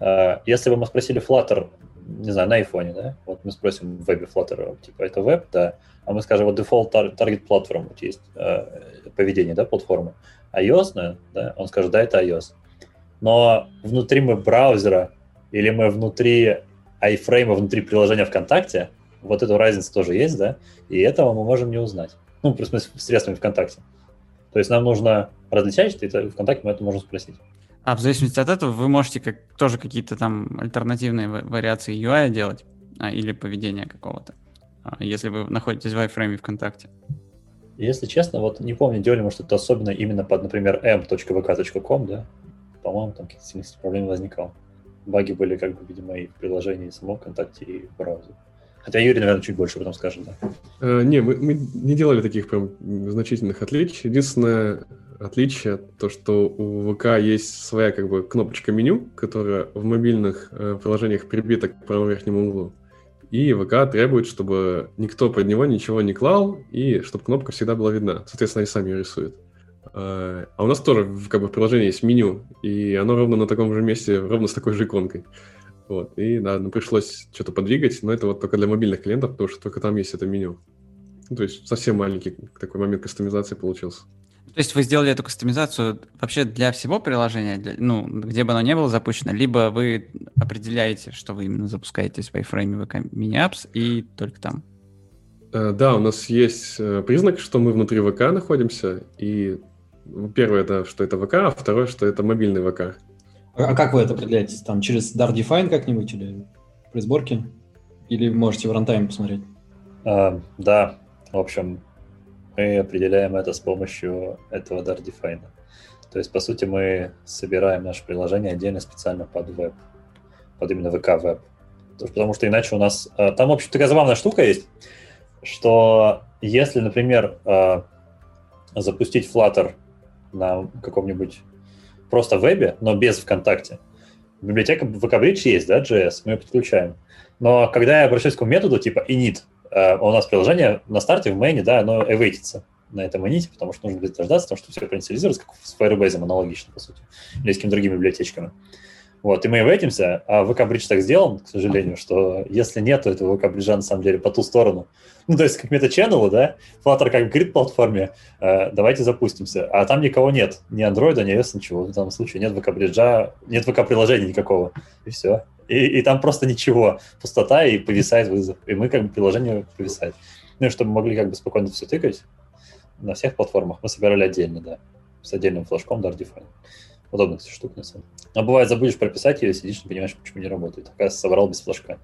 C: А, если бы мы спросили Flutter, не знаю, на iPhone, да, вот мы спросим в вебе Flutter, типа, это веб, да, а мы скажем, вот default target platform, вот есть э, поведение, да, платформы, iOS, да, он скажет, да, это iOS. Но внутри мы браузера или мы внутри iFrame, внутри приложения ВКонтакте, вот эту разницу тоже есть, да, и этого мы можем не узнать. Ну, в смысле, средствами ВКонтакте. То есть нам нужно различать, и ВКонтакте мы это можем спросить.
A: А в зависимости от этого вы можете как, тоже какие-то там альтернативные вариации UI делать а, или поведения какого-то, а, если вы находитесь в iFrame ВКонтакте.
C: Если честно, вот не помню, делали мы что-то особенное именно под, например, m.vk.com, да? По-моему, там какие-то сильные проблемы возникал. Баги были, как бы, видимо, и в приложении, и в самом ВКонтакте, и в браузере. Хотя Юрий, наверное, чуть больше потом скажет, да.
B: Uh, не, мы, мы не делали таких прям значительных отличий. Единственное отличие то, что у ВК есть своя как бы кнопочка меню, которая в мобильных э, приложениях прибита к правому верхнему углу и ВК требует, чтобы никто под него ничего не клал, и чтобы кнопка всегда была видна. Соответственно, они сами ее рисуют. А, а у нас тоже как бы в приложении есть меню, и оно ровно на таком же месте, ровно с такой же иконкой. Вот, и да, ну, пришлось что-то подвигать, но это вот только для мобильных клиентов, потому что только там есть это меню. Ну, то есть совсем маленький такой момент кастомизации получился.
A: То есть вы сделали эту кастомизацию вообще для всего приложения, для, ну, где бы оно ни было запущено, либо вы определяете, что вы именно запускаете в iFrame VK Mini Apps и только там?
B: Э, да, у нас есть э, признак, что мы внутри ВК находимся, и ну, первое, это, что это ВК, а второе, что это мобильный ВК.
D: А как вы это определяете? Там через Dart Define как-нибудь или при сборке? Или можете в рантайме посмотреть?
C: А, да, в общем, мы определяем это с помощью этого Dart Define. То есть, по сути, мы собираем наше приложение отдельно специально под веб, под именно VK веб. Потому что иначе у нас... А, там, в общем, такая забавная штука есть, что если, например, а, запустить Flutter на каком-нибудь просто вебе, но без ВКонтакте, библиотека VK есть, да, JS, мы ее подключаем. Но когда я обращаюсь к методу типа init, а, у нас приложение на старте в мейне, да, оно эвейтится на этом ините, потому что нужно будет дождаться, потому что все проинициализируется, как с Firebase аналогично, по сути, или с какими-то другими библиотечками. Вот, и мы эвейтимся, а VK Bridge так сделан, к сожалению, что если нет, то этого VK Bridge на самом деле по ту сторону. Ну, то есть как мета-ченнелу, да, Flutter как грид платформе, э, давайте запустимся. А там никого нет, ни Android, ни iOS, ничего. В данном случае нет VK Bridge, нет VK приложения никакого, и все. И, и там просто ничего, пустота, и повисает вызов. И мы как бы приложение повисает. Ну, и чтобы мы могли как бы спокойно все тыкать, на всех платформах мы собирали отдельно, да, с отдельным флажком Dart Define. Удобная кстати, штука, на самом деле. Но бывает, забудешь прописать ее, сидишь, не понимаешь, почему не работает. Оказывается, собрал без флажка.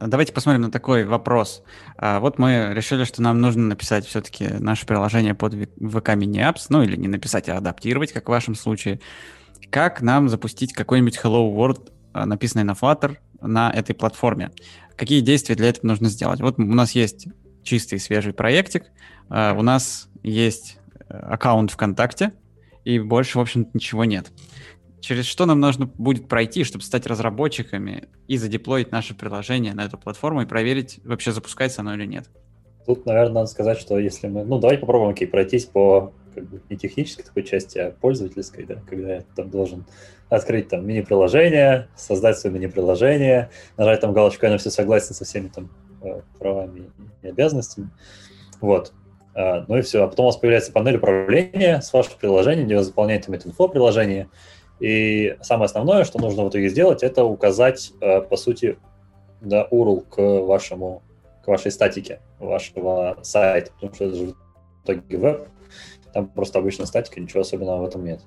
A: Давайте посмотрим на такой вопрос. А, вот мы решили, что нам нужно написать все-таки наше приложение под VK Mini Apps, ну или не написать, а адаптировать, как в вашем случае. Как нам запустить какой-нибудь Hello World, а, написанный на Flutter, на этой платформе? Какие действия для этого нужно сделать? Вот у нас есть чистый свежий проектик, а, у нас есть э, аккаунт ВКонтакте, и больше, в общем-то, ничего нет. Через что нам нужно будет пройти, чтобы стать разработчиками и задеплоить наше приложение на эту платформу и проверить, вообще запускается оно или нет?
C: Тут, наверное, надо сказать, что если мы... Ну, давайте попробуем, окей, пройтись по как бы не технической такой части, а пользовательской, да, когда я там должен открыть там мини-приложение, создать свое мини-приложение, нажать там галочку, на все согласен со всеми там э, правами и обязанностями. Вот. А, ну и все. А потом у вас появляется панель управления с вашим приложением, где вы заполняете инфо приложение. И самое основное, что нужно в итоге сделать, это указать, а, по сути, да, URL к вашему, к вашей статике вашего сайта, потому что это же в итоге веб, там просто обычная статика, ничего особенного в этом нет.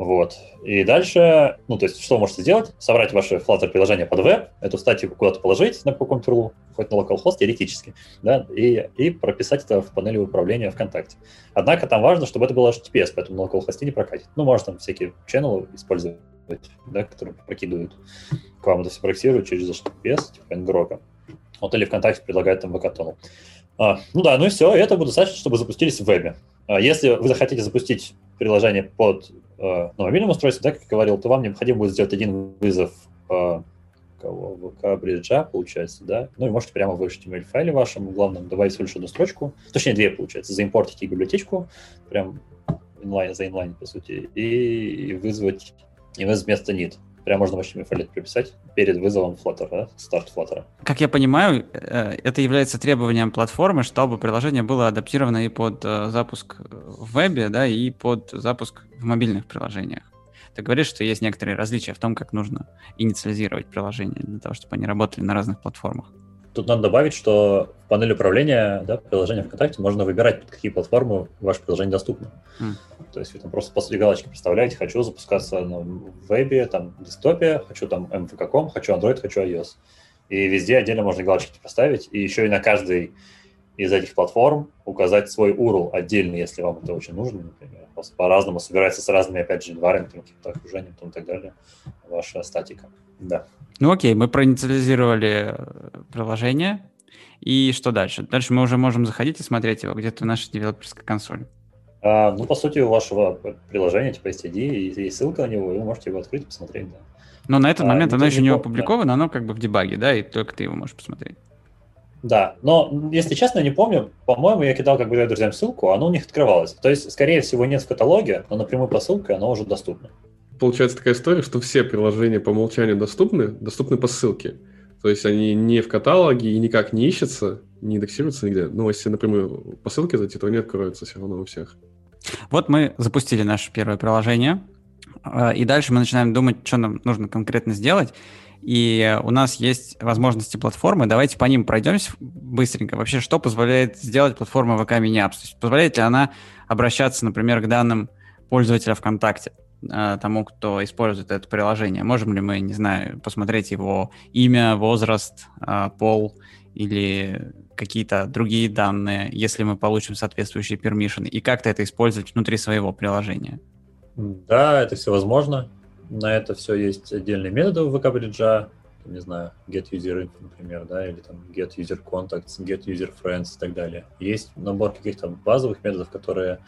C: Вот. И дальше, ну, то есть, что вы можете сделать? Собрать ваше Flutter приложение под веб, эту статику куда-то положить на каком-то URL, хоть на localhost теоретически, да, и, и прописать это в панели управления ВКонтакте. Однако там важно, чтобы это было HTTPS, поэтому на localhost не прокатит. Ну, можно там всякие channel использовать, да, которые прокидывают к вам это все проектируют через HTTPS, типа Ngrok. Вот или ВКонтакте предлагает там VK-тоннел. А, ну да, ну и все, и это будет достаточно, чтобы запустились в вебе. А если вы захотите запустить приложение под на мобильном устройстве, да, как я говорил, то вам необходимо будет сделать один вызов э, кого, ВК бриджа, получается, да, ну и можете прямо в HTML-файле вашем главном добавить всего лишь одну строчку, точнее две, получается, заимпортить библиотечку, прям инлайн, за инлайн, по сути, и, и вызвать, и вызвать вместо need прям можно в HTML прописать перед вызовом Flutter, да, старт Flutter.
A: Как я понимаю, э, это является требованием платформы, чтобы приложение было адаптировано и под э, запуск в вебе, да, и под запуск в мобильных приложениях. Ты говоришь, что есть некоторые различия в том, как нужно инициализировать приложение для того, чтобы они работали на разных платформах.
C: Тут надо добавить, что в панели управления да, приложения ВКонтакте можно выбирать, под какие платформы ваше приложение доступно. Mm. То есть вы там просто после галочки представляете, хочу запускаться на вебе, там, десктопе, хочу там MVK.com, хочу Android, хочу iOS. И везде отдельно можно галочки поставить, и еще и на каждой из этих платформ указать свой URL отдельно, если вам это очень нужно, например. По-разному собирается с разными, опять же, environment, окружением и так далее, ваша статика. Да.
A: Ну окей, мы проинициализировали э, приложение. И что дальше? Дальше мы уже можем заходить и смотреть его где-то в нашей девелоперской консоли.
C: А, ну, по сути, у вашего приложения типа есть ID, и есть ссылка на него, и вы можете его открыть и посмотреть, да.
A: Но на этот а, момент оно еще не опубликовано, да. оно как бы в дебаге, да, и только ты его можешь посмотреть.
C: Да, но, если честно, я не помню, по-моему, я кидал как бы друзьям ссылку, оно у них открывалось. То есть, скорее всего, нет в каталоге, но напрямую по ссылке оно уже доступно
B: получается такая история, что все приложения по умолчанию доступны, доступны по ссылке. То есть они не в каталоге и никак не ищутся, не индексируются нигде. Но если напрямую по ссылке зайти, то они откроются все равно у всех.
A: Вот мы запустили наше первое приложение. А, и дальше мы начинаем думать, что нам нужно конкретно сделать. И у нас есть возможности платформы. Давайте по ним пройдемся быстренько. Вообще, что позволяет сделать платформа VK Mini Apps? То есть позволяет ли она обращаться, например, к данным пользователя ВКонтакте, а, тому, кто использует это приложение? Можем ли мы, не знаю, посмотреть его имя, возраст, а, пол или какие-то другие данные, если мы получим соответствующие пермишины, и как-то это использовать внутри своего приложения?
C: Да, это все возможно. На это все есть отдельные методы у VK не знаю, get user info, например, да, или там get user contacts, get user friends и так далее. Есть набор каких-то базовых методов, которые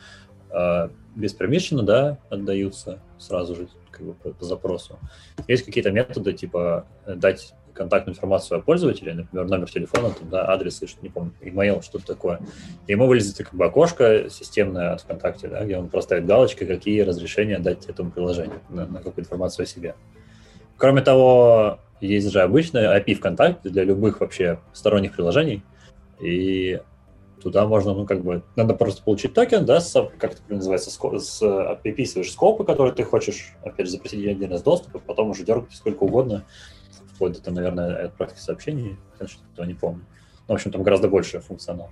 C: э, без permission, да, отдаются сразу же как бы, по, по запросу. Есть какие-то методы, типа э, дать контактную информацию о пользователе, например, номер телефона, там, да, адрес, что не помню, email, что-то такое. И ему вылезет как бы окошко системное от ВКонтакте, да, где он просто ставит какие разрешения дать этому приложению на, на какую информацию о себе. Кроме того, есть же обычная API ВКонтакте для любых вообще сторонних приложений, и туда можно, ну, как бы, надо просто получить токен, да, с, как это называется, с, с, приписываешь скопы, которые ты хочешь, опять же, запросить один раз доступа, потом уже дергать сколько угодно, вплоть до, наверное, отправки сообщений, что-то не помню. Ну, в общем, там гораздо больше функционал.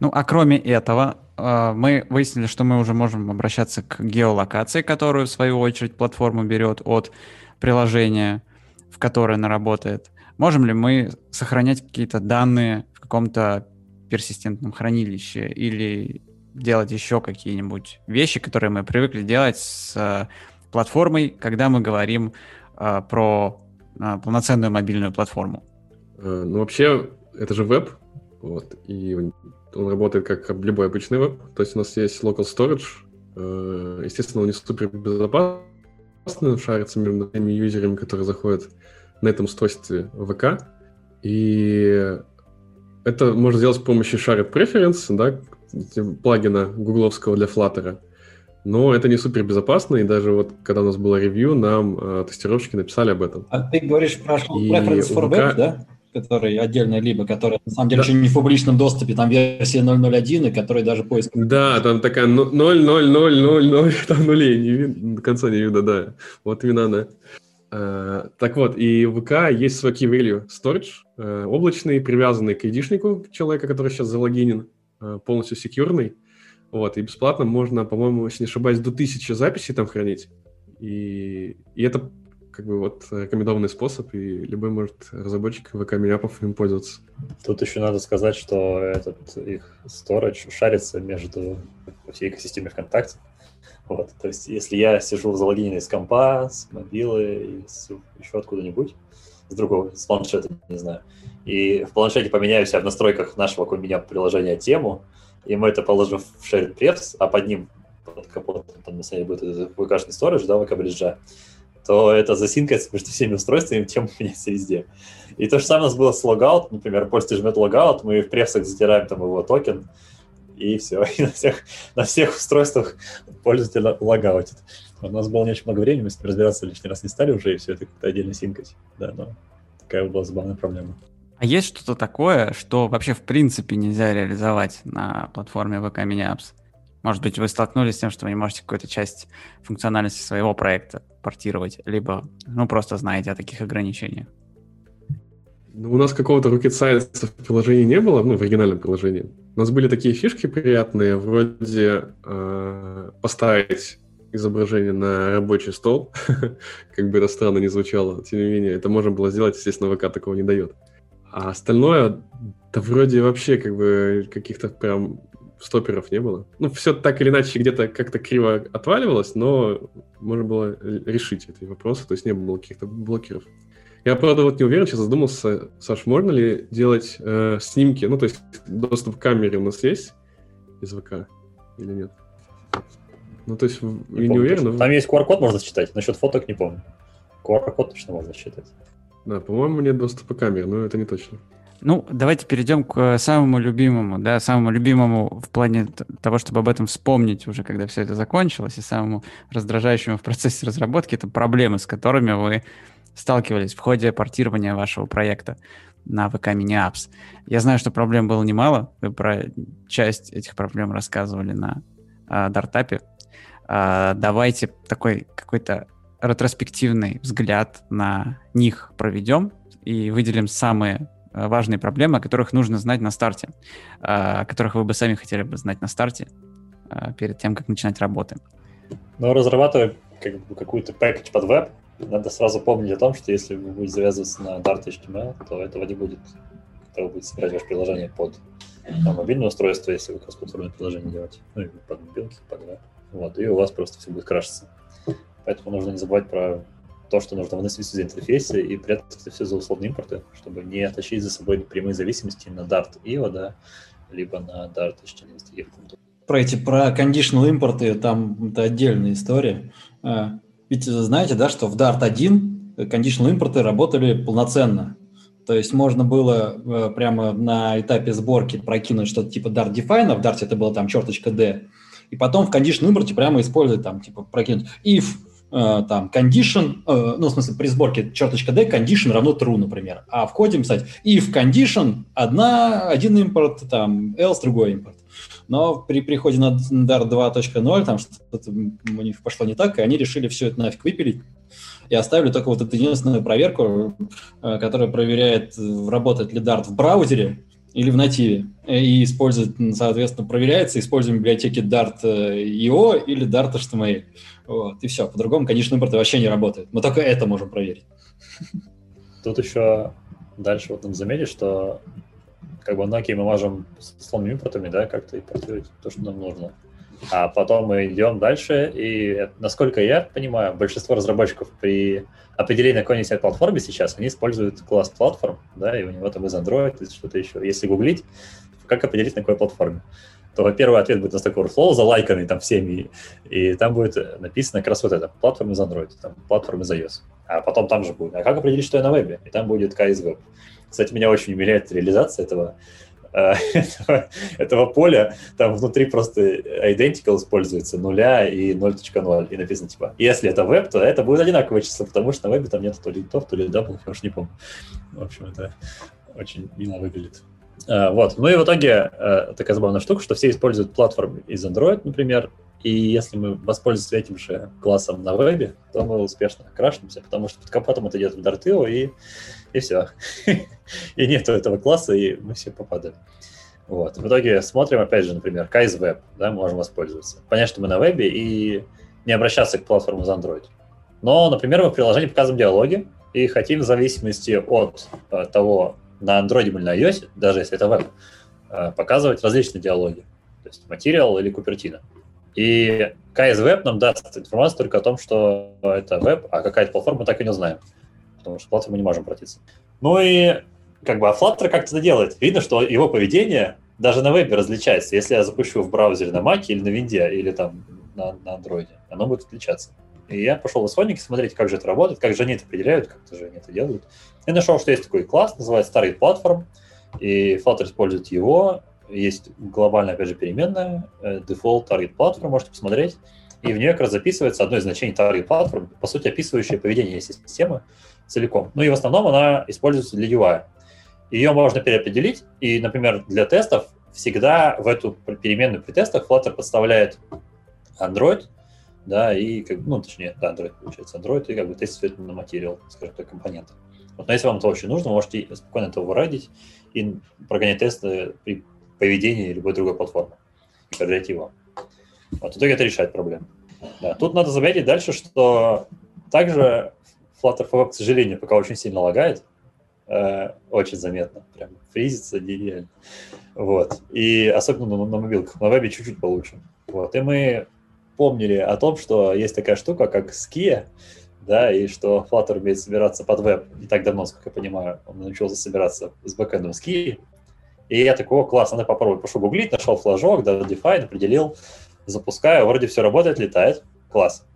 A: Ну, а кроме этого, э, мы выяснили, что мы уже можем обращаться к геолокации, которую, в свою очередь, платформа берет от приложения, в которое она работает. Можем ли мы сохранять какие-то данные в каком-то персистентном хранилище или делать еще какие-нибудь вещи, которые мы привыкли делать с э, платформой, когда мы говорим э, полноценную мобильную платформу?
B: Э, ну, вообще, это же веб, вот, и он работает как любой обычный веб. То есть у нас есть local storage, э, естественно, он не супер безопасный, шарится между теми юзерами, которые заходят на этом устройстве ВК. И это можно сделать с помощью Shared Preference, да, плагина гугловского для Flutter. Но это не супер безопасно, и даже вот когда у нас было ревью, нам э, тестировщики написали об этом.
D: А ты говоришь про Preference for Web, да? Который отдельно, либо который на самом деле да. еще не в публичном доступе, там версия 0.0.1, и который даже поиск...
B: Да, там такая 0.0.0.0.0, там нулей не видно, до конца не видно, да. Вот именно она. Uh, так вот, и в ВК есть свой key value storage, uh, облачный, привязанный к айдишнику человека, который сейчас залогинен, uh, полностью секьюрный. Вот, и бесплатно можно, по-моему, если не ошибаюсь, до тысячи записей там хранить. И, и это как бы вот рекомендованный способ, и любой может разработчик ВК Миняпов им пользоваться.
C: Тут еще надо сказать, что этот их storage шарится между всей экосистеме ВКонтакте. Вот, то есть, если я сижу залогиненный с компа, с мобилы, с, еще откуда-нибудь, с другого, с планшета, не знаю, и в планшете поменяю себя в настройках нашего у меня приложения тему, и мы это положим в shared prefs, а под ним, под капотом, там на самом деле будет VK-шный storage, да, VK Bridge а, то это засинкается между всеми устройствами, тем меняется везде. И то же самое у нас было с logout, например, пользователь жмет logout, мы в prefs ах затираем там его токен, и все, и на всех, на всех устройствах пользователь логаутит. У нас было не очень много времени, мы с ним разбираться лишний раз не стали уже, и все это как-то отдельно синкать. Да, но такая была забавная проблема.
A: А есть что-то такое, что вообще в принципе нельзя реализовать на платформе VK Mini Apps? Может быть, вы столкнулись с тем, что вы не можете какую-то часть функциональности своего проекта портировать, либо, ну, просто знаете о таких ограничениях.
B: Ну, у нас какого-то rocket science в приложении не было, ну, в оригинальном приложении. У нас были такие фишки приятные, вроде э, поставить изображение на рабочий стол, как бы это странно не звучало, тем не менее, это можно было сделать, естественно, ВК такого не дает. А остальное, да вроде вообще как бы каких-то прям стоперов не было. Ну, все так или иначе где-то как-то криво отваливалось, но можно было решить эти вопросы, то есть не было каких-то блокеров. Я, правда, вот не уверен, сейчас задумался, Саш, можно ли делать э, снимки, ну, то есть доступ к камере у нас есть из ВК или нет? Ну, то есть, не я помню, не уверен.
C: Но... Там есть QR-код, можно считать, насчет фоток не помню. QR-код точно можно считать.
B: Да, по-моему, нет доступа к камере, но это не точно.
A: Ну, давайте перейдем к э, самому любимому, да, самому любимому в плане того, чтобы об этом вспомнить уже, когда все это закончилось, и самому раздражающему в процессе разработки, это проблемы, с которыми вы сталкивались в ходе портирования вашего проекта на VK Mini Apps. Я знаю, что проблем было немало, вы про часть этих проблем рассказывали на э, Дартапе. А, давайте такой какой-то ретроспективный взгляд на них проведем и выделим самые э, важные проблемы, о которых нужно знать на старте, о которых вы бы сами хотели бы знать на старте перед тем, как начинать работы.
C: Ну, разрабатывая как бы, какую-то пакетч под веб, надо сразу помнить о том, что если вы будете завязываться на Dart HTML, то этого не будет, когда вы будете собирать ваше приложение под там, мобильное устройство, если вы кроссплатформенное приложение делаете, ну, или под мобилки, под веб. Вот, и у вас просто все будет крашиться. Поэтому нужно не забывать про то, что нужно выносить из интерфейса и прятать это все за условные импорты, чтобы не тащить за собой прямые зависимости на Dart IO, да, либо на Dart HTML.
D: Про эти, про conditional импорты, там это отдельная история. А, ведь знаете, да, что в Dart 1 conditional импорты работали полноценно. То есть можно было э, прямо на этапе сборки прокинуть что-то типа Dart Define, а в Dart это было там черточка D, и потом в condition импорте прямо использовать там типа прокинуть if э, там condition, э, ну в смысле при сборке черточка D condition равно true, например, а в коде писать if condition одна, один импорт, там else другой импорт. Но при приходе на Dart 2.0 там что-то у них пошло не так, и они решили все это нафиг выпилить и оставили только вот эту единственную проверку, э, которая проверяет, работает ли Dart в браузере или в нативе, и использует, соответственно, проверяется используем библиотеки Dart.io или Dart HTML. Вот, и все. По-другому, конечно, импорт вообще не работает. Мы только это можем проверить.
C: Тут еще дальше вот надо заметить, что как бы многие мы можем с условными импортами, да, как-то импортировать то, что нам нужно. А потом мы идем дальше, и насколько я понимаю, большинство разработчиков при определении на какой-нибудь платформе сейчас, они используют класс платформ, да, и у него там из Android, или что-то еще. Если гуглить, как определить на какой платформе, то первый ответ будет на Stack Overflow, залайканный там всеми, и там будет написано как раз вот это, платформа из Android, там, платформа из iOS. А потом там же будет, а как определить, что я на вебе? И там будет K из Web. Кстати, меня очень умиляет реализация этого, э, этого, этого поля. Там внутри просто identical используется нуля и 0.0. И написано типа, если это веб, то это будет одинаковое число, потому что на вебе там нет то ли топ, то ли double, я уж не помню. В общем, это очень мило выглядит. Э, вот. Ну и в итоге э, такая забавная штука, что все используют Platform.isAndroid, например, и если мы воспользуемся этим же классом на вебе, то мы успешно крашнемся, потому что под капотом это идет в dart:io, и и все. и нету этого класса, и мы все попадаем. Вот. В итоге смотрим, опять же, например, Kai's Web, да, можем воспользоваться. Понять, что мы на вебе, и не обращаться к платформе за Android. Но, например, мы в приложении показываем диалоги, и хотим в зависимости от э, того, на Android или на iOS, даже если это веб, э, показывать различные диалоги. То есть материал или купертина. И KS Web нам даст информацию только о том, что это веб, а какая-то платформа мы так и не знаем потому что мы не можем обратиться. Ну и как бы, а Flutter как-то это делает. Видно, что его поведение даже на вебе различается. Если я запущу в браузере на Mac или на Винде, или там на, на Android, оно будет отличаться. И я пошел в исходники смотреть, как же это работает, как же они это определяют, как же они это делают. И нашел, что есть такой класс, называется Target Platform, и Flutter использует его. Есть глобальная, опять же, переменная, default Target Platform, можете посмотреть. И в нее как раз записывается одно из значений Target Platform, по сути, описывающее поведение системы целиком. Ну и в основном она используется для UI. Ее можно переопределить, и, например, для тестов всегда в эту переменную при тестах Flutter подставляет Android, да, и, как, ну, точнее, да, Android получается, Android, и как бы тестит на материал, скажем так, компоненты. Вот, но если вам это очень нужно, можете спокойно это вырадить и прогонять тесты при поведении любой другой платформы и проверять его. Вот, в итоге это решает проблему. Да. Тут надо заметить дальше, что также Flutter FV, к сожалению, пока очень сильно лагает, э, очень заметно, прям фризится нереально. Вот. И особенно на, на мобилках, на вебе чуть-чуть получше. Вот. И мы помнили о том, что есть такая штука, как Skia, да, и что Flutter умеет собираться под веб не так давно, сколько я понимаю, он научился собираться с бэкэндом Skia. И я такой, о, класс, надо попробовать. Пошел гуглить, нашел флажок, да, define, определил, запускаю, вроде все работает, летает, класс.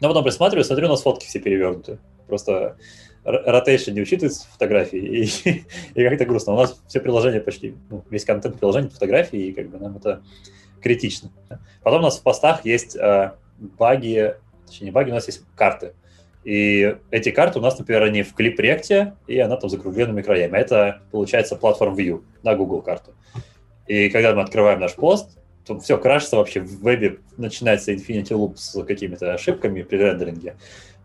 C: Но потом присматриваю, смотрю, у нас фотки все перевернуты. Просто rotation не учитывается в фотографии, и, и как-то грустно. У нас все приложения почти, ну, весь контент приложения фотографии, и как бы нам это критично. Потом у нас в постах есть э, баги, точнее не баги, у нас есть карты. И эти карты у нас, например, они в клип реакте, и она там закругленными краями. Это, получается, платформ View на Google карту. И когда мы открываем наш пост, то все крашится вообще в вебе, начинается Infinity Loop с какими-то ошибками при рендеринге.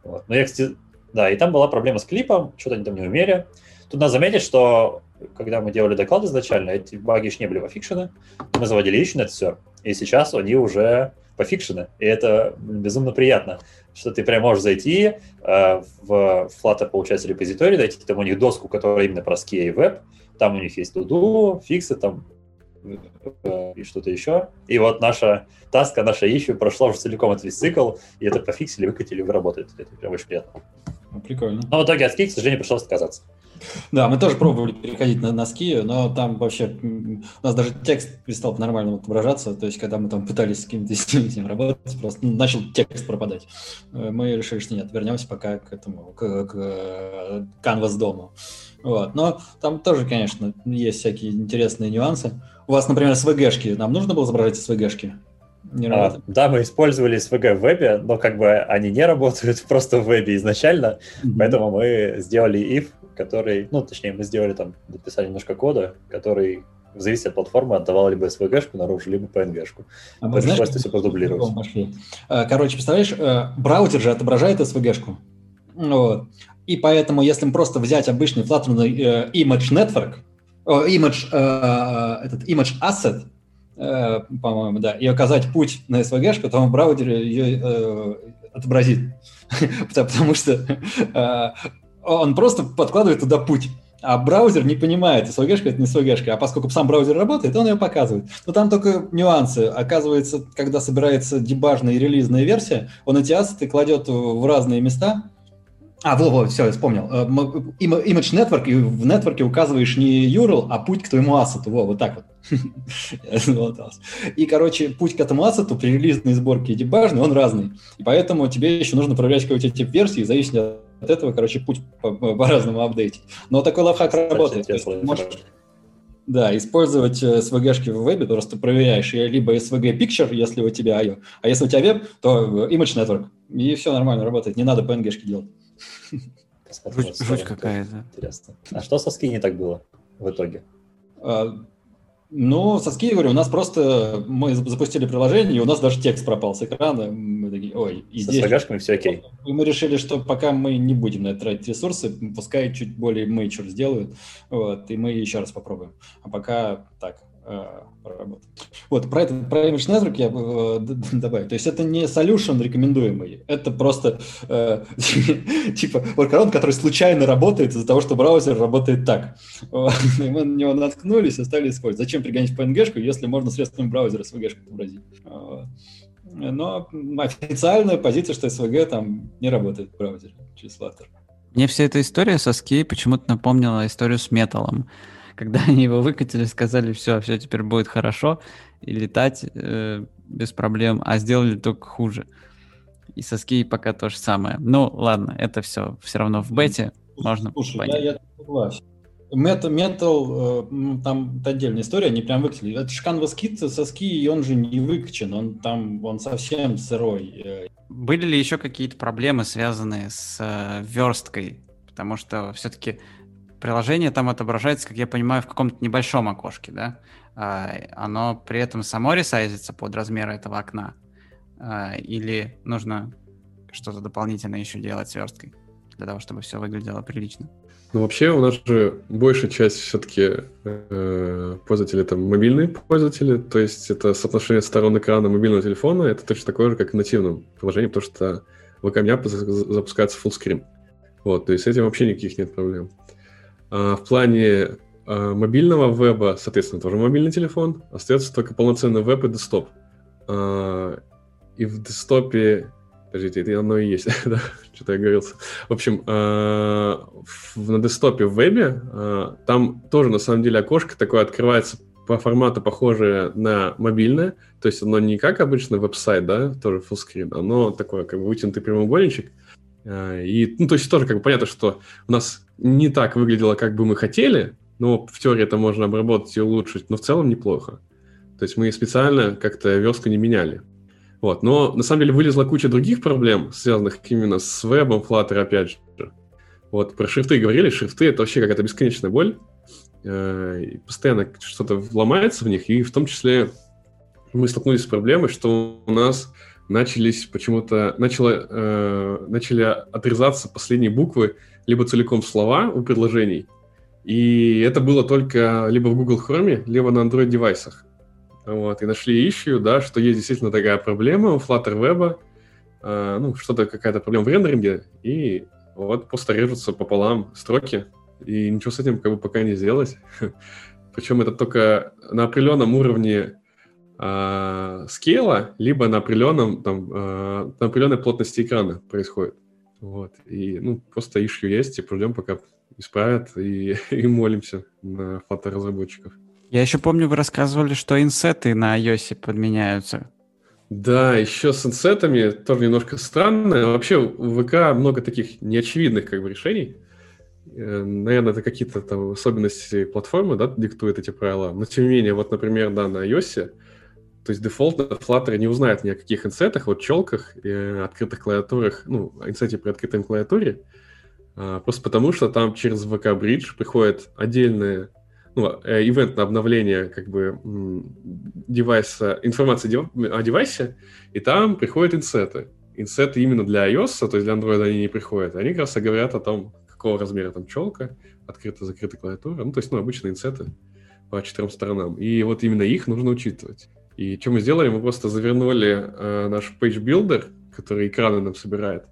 C: Вот. Но я, кстати, да, и там была проблема с клипом, что-то они там не умели. Тут надо заметить, что когда мы делали доклад изначально, эти баги еще не были пофикшены. Мы заводили еще это все. И сейчас они уже пофикшены. И это безумно приятно, что ты прям можешь зайти э, в Flutter, получается, репозиторий, найти там у них доску, которая именно про SKA и веб. Там у них есть туду, фиксы, там э, и что-то еще. И вот наша таска, наша ищу прошла уже целиком этот весь цикл, и это пофиксили, выкатили, вы работает. Это прям очень приятно.
D: Прикольно.
C: Но в итоге от ски, к сожалению, пришлось отказаться.
D: Да, мы тоже пробовали переходить на носки, но там вообще у нас даже текст перестал по-нормальному отображаться. То есть, когда мы там пытались с каким-то с работать, просто начал текст пропадать. Э, мы решили, что нет, вернемся пока к этому, к, к Canvas дому. Вот. Но там тоже, конечно, есть всякие интересные нюансы. У вас, например, SVG-шки. Нам нужно было изображать SVG-шки?
C: Не а, да, мы использовали SVG в вебе, но как бы они не работают просто в вебе изначально, mm-hmm. поэтому мы сделали if, который, ну, точнее, мы сделали там, написали немножко кода, который в зависимости от платформы отдавал либо SVG-шку наружу, либо PNG-шку.
D: А мы знаешь, все продублировать. А, короче, представляешь, э, браузер же отображает SVG-шку. Вот. И поэтому, если просто взять обычный Flutter э, image network, image, э, этот image asset, по-моему, да, и указать путь на SVG, то он браузер ее отобразит. Потому что он просто подкладывает туда путь. А браузер не понимает, SVG это не SVG, а поскольку сам браузер работает, он ее показывает. Но там только нюансы. Оказывается, когда собирается дебажная и релизная версия, он эти ассеты кладет в разные места, а, во, во, все, я вспомнил. Э, image Network, и в нетворке указываешь не URL, а путь к твоему ассету. Во, вот так вот. И, короче, путь к этому ассету при релизной сборке и дебажной, он разный. И поэтому тебе еще нужно проверять какой-то тип версии, зависит от этого, короче, путь по-разному апдейтить. Но такой лайфхак работает. Да, использовать SVG-шки э, в вебе, просто проверяешь либо SVG Picture, если у тебя IO, а если у тебя веб, то Image Network. И все нормально работает, не надо PNG-шки делать.
A: Жуть, жуть какая-то.
C: Интересно. А что со ски не так было в итоге?
D: Ну, со ски, говорю, у нас просто мы запустили приложение, и у нас даже текст пропал с экрана. Мы такие, ой,
C: и Со здесь... все окей.
D: И мы решили, что пока мы не будем на это тратить ресурсы, пускай чуть более мейчур сделают, вот, и мы еще раз попробуем. А пока так, Э, проработать. Вот, про, это, про Image Network я э, добавил. То есть это не solution рекомендуемый, это просто э, типа workaround, который случайно работает из-за того, что браузер работает так. И мы на него наткнулись и стали использовать. Зачем пригонять PNG, если можно средствами браузера SVG отобразить? Но официальная позиция, что SVG там не работает в браузере через Flutter.
A: Мне вся эта история со ски почему-то напомнила историю с металлом когда они его выкатили, сказали, все, все теперь будет хорошо, и летать э, без проблем, а сделали только хуже. И со ски пока то же самое. Ну, ладно, это все все равно в бете, можно
D: Слушай, понять. Я, я согласен. Metal э, там это отдельная история, они прям выкатили. Это Canvas Kit со ски, и он же не выкачен, он там, он совсем сырой. Э.
A: Были ли еще какие-то проблемы, связанные с э, версткой? Потому что все-таки приложение там отображается, как я понимаю, в каком-то небольшом окошке, да? А, оно при этом само ресайзится под размер этого окна? А, или нужно что-то дополнительное еще делать с версткой для того, чтобы все выглядело прилично?
B: Ну, вообще, у нас же большая часть все-таки э, пользователей это мобильные пользователи, то есть это соотношение сторон экрана мобильного телефона, это точно такое же, как и нативном приложении, потому что в веб запускается fullscreen. Вот, то есть с этим вообще никаких нет проблем. А, в плане а, мобильного веба, соответственно, тоже мобильный телефон, остается только полноценный веб и десктоп. А, и в десктопе... Подождите, это оно и есть, да, что-то я говорил. В общем, на десктопе в вебе там тоже, на самом деле, окошко такое открывается по формату похожее на мобильное, то есть оно не как обычно веб-сайт, да, тоже fullscreen, оно такое как бы вытянутый прямоугольничек, и, ну, то есть тоже как бы понятно, что у нас не так выглядело, как бы мы хотели, но в теории это можно обработать и улучшить, но в целом неплохо. То есть мы специально как-то верстку не меняли. Вот. Но на самом деле вылезла куча других проблем, связанных именно с вебом, Flutter, опять же. Вот про шрифты говорили, шрифты — это вообще какая-то бесконечная боль. Э, и постоянно что-то ломается в них, и в том числе мы столкнулись с проблемой, что у нас начались почему-то, начало, э, начали отрезаться последние буквы, либо целиком слова у предложений, и это было только либо в Google Chrome, либо на Android девайсах. Вот, и нашли ищу, да, что есть действительно такая проблема у Flutter Web, э, ну, что-то, какая-то проблема в рендеринге, и вот просто режутся пополам строки, и ничего с этим как бы пока не сделать. Причем это только на определенном уровне э, скейла, либо на определенном, там, э, на определенной плотности экрана происходит. Вот. И, ну, просто issue есть, и ждем, пока исправят, и, и молимся на фоторазработчиков.
A: Я еще помню, вы рассказывали, что инсеты на iOS подменяются.
B: Да, еще с инсетами тоже немножко странно. Вообще в ВК много таких неочевидных как бы решений. Э, наверное, это какие-то там особенности платформы, да, диктуют эти правила. Но тем не менее, вот, например, да, на iOS, то есть дефолтно Flutter не узнает ни о каких инсетах, вот челках, э, открытых клавиатурах, ну, инсете при открытой клавиатуре, э, просто потому что там через VK Bridge приходит отдельное ну, э, ивент на обновление как бы девайса, информации о девайсе, и там приходят инсеты. Инсеты именно для iOS, то есть для Android они не приходят. Они как раз говорят о том, какого размера там челка, открыта-закрыта клавиатура. Ну, то есть, ну, обычные инсеты по четырем сторонам. И вот именно их нужно учитывать. И что мы сделали? Мы просто завернули э, наш Page Builder, который экраны нам собирает,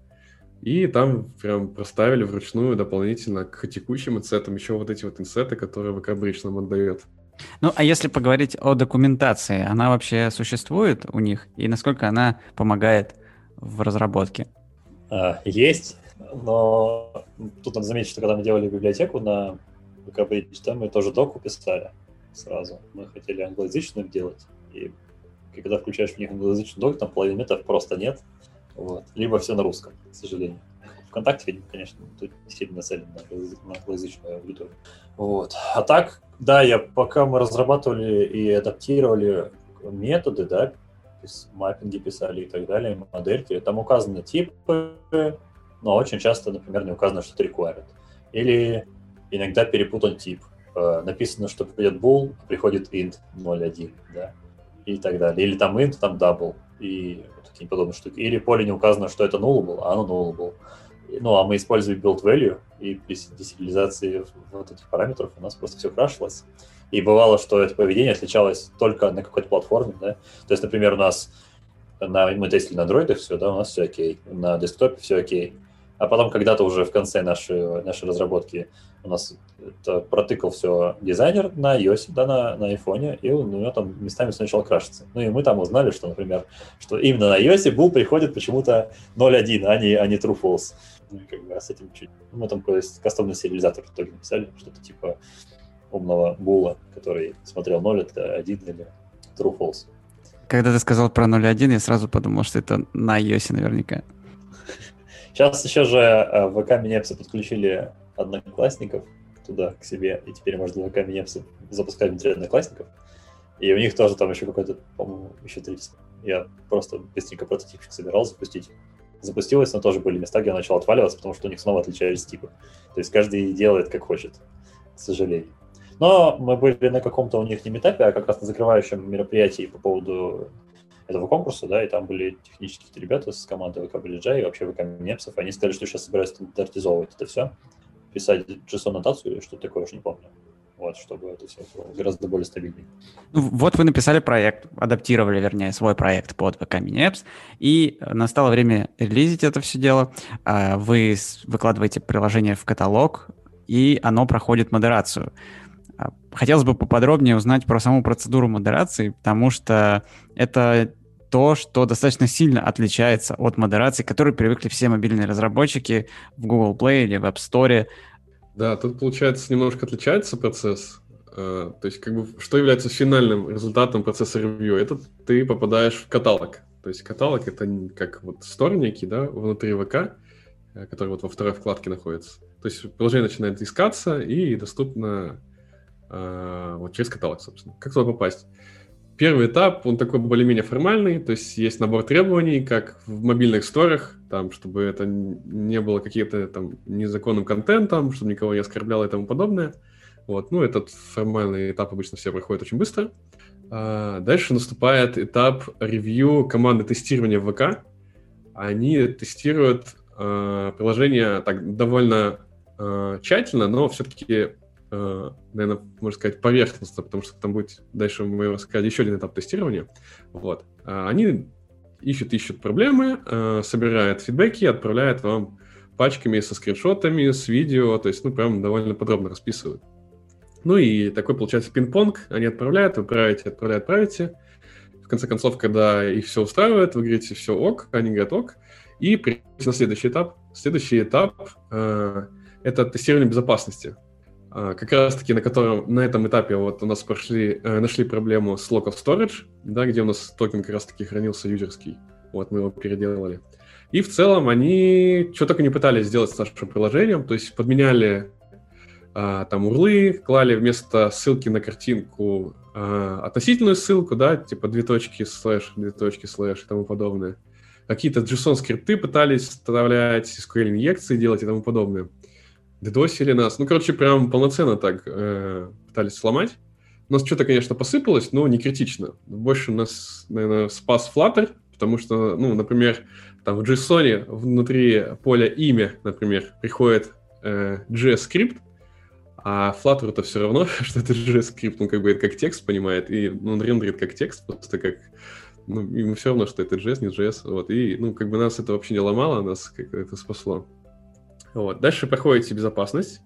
B: и там прям проставили вручную дополнительно к текущим инсетам еще вот эти вот инсеты, которые VK Bridge нам отдает.
A: Ну, а если поговорить о документации, она вообще существует у них? И насколько она помогает в разработке?
C: А, есть, но тут надо заметить, что когда мы делали библиотеку на VK Bridge, да, мы тоже доку писали сразу. Мы хотели англоязычным делать, и когда включаешь в них англоязычный док, там половины методов просто нет. Вот. Либо все на русском, к сожалению. Вконтакте, конечно, тут сильно нацелен на англоязычную аудиторию. Вот. А так, да, я пока мы разрабатывали и адаптировали методы, да, маппинги писали и так далее, модельки, там указаны типы, но очень часто, например, не указано, что это required. Или иногда перепутан тип. Э, написано, что придет bool, а приходит int 0.1, да, и так далее. Или там int, там double. И какие-нибудь подобные штуки. Или поле не указано, что это nullable, а оно nullable. Ну, а мы используем build value, и при десериализации вот этих параметров у нас просто все крашилось. И бывало, что это поведение отличалось только на какой-то платформе, да. То есть, например, у нас на, мы тестили на Android все, да, у нас все окей, на десктопе все окей. А потом когда-то уже в конце нашей, нашей разработки у нас это протыкал все дизайнер на iOS, да, на, на iPhone, и у него там местами сначала крашится. Ну и мы там узнали, что, например, что именно на iOS был приходит почему-то 0.1, а не, а не true false. Ну и как бы с этим чуть... Мы там кастомный сериализатор в итоге написали, что-то типа умного була, который смотрел 0, это 1 или true false.
A: Когда ты сказал про 0.1, я сразу подумал, что это на iOS наверняка.
C: Сейчас еще же э, в ВК Минепсы подключили одноклассников туда к себе, и теперь можно в ВК Минепсы запускать внутри одноклассников. И у них тоже там еще какой-то, по-моему, еще три. Я просто быстренько прототипчик собирал запустить. Запустилось, но тоже были места, где он начал отваливаться, потому что у них снова отличались типы. То есть каждый делает как хочет, к сожалению. Но мы были на каком-то у них не метапе, а как раз на закрывающем мероприятии по поводу этого конкурса, да, и там были технические ребята с команды ВК Бриджа и вообще ВК Немцев, они сказали, что сейчас собираются стандартизовывать это все, писать JSON-нотацию или что-то такое, уж не помню. Вот, чтобы это все было гораздо более стабильнее.
A: Ну, вот вы написали проект, адаптировали, вернее, свой проект под VK Mini Apps, и настало время релизить это все дело. А, вы выкладываете приложение в каталог, и оно проходит модерацию. А, хотелось бы поподробнее узнать про саму процедуру модерации, потому что это то, что достаточно сильно отличается от модерации, к которой привыкли все мобильные разработчики в Google Play или в App Store.
B: Да, тут, получается, немножко отличается процесс. А, то есть, как бы, что является финальным результатом процесса ревью? Это ты попадаешь в каталог. То есть, каталог — это как вот некий, да, внутри ВК, э, который вот во второй вкладке находится. То есть, приложение начинает искаться и доступно а, вот через каталог, собственно. Как туда попасть? Первый этап, он такой более-менее формальный, то есть есть набор требований, как в мобильных сторах, там, чтобы это не было каким-то там незаконным контентом, чтобы никого не оскорбляло и тому подобное. Вот, ну, этот формальный этап обычно все проходит очень быстро. А, дальше наступает этап ревью команды тестирования в ВК. Они тестируют э, приложение так довольно э, тщательно, но все-таки, наверное, можно сказать, поверхностно, потому что там будет дальше мы рассказать еще один этап тестирования. Вот. А они ищут, ищут проблемы, э, собирают фидбэки, отправляют вам пачками со скриншотами, с видео, то есть, ну, прям довольно подробно расписывают. Ну и такой получается пинг-понг, они отправляют, вы отправляете, отправляют, отправите. В конце концов, когда их все устраивает, вы говорите все ок, они говорят ок, и перейдете на следующий этап. Следующий этап э, это тестирование безопасности. Э, как раз таки на котором на этом этапе вот у нас прошли, э, нашли проблему с local storage, да, где у нас токен как раз таки хранился юзерский. Вот мы его переделали. И в целом они что только не пытались сделать с нашим приложением, то есть подменяли а, там урлы, клали вместо ссылки на картинку а, относительную ссылку, да, типа две точки слэш, две точки слэш и тому подобное. Какие-то JSON-скрипты пытались вставлять, SQL-инъекции делать и тому подобное. Дедосили нас. Ну, короче, прям полноценно так э, пытались сломать. У нас что-то, конечно, посыпалось, но не критично. Больше нас, наверное, спас Flutter, потому что, ну, например, там в JSON внутри поля имя, например, приходит э, JS-скрипт, а Flutter это все равно, что это JS-скрипт, ну, как бы это как текст понимает, и он рендерит как текст, просто как... Ну, ему все равно, что это JS, не JS, вот, и, ну, как бы нас это вообще не ломало, нас как это спасло. Вот, дальше проходите безопасность,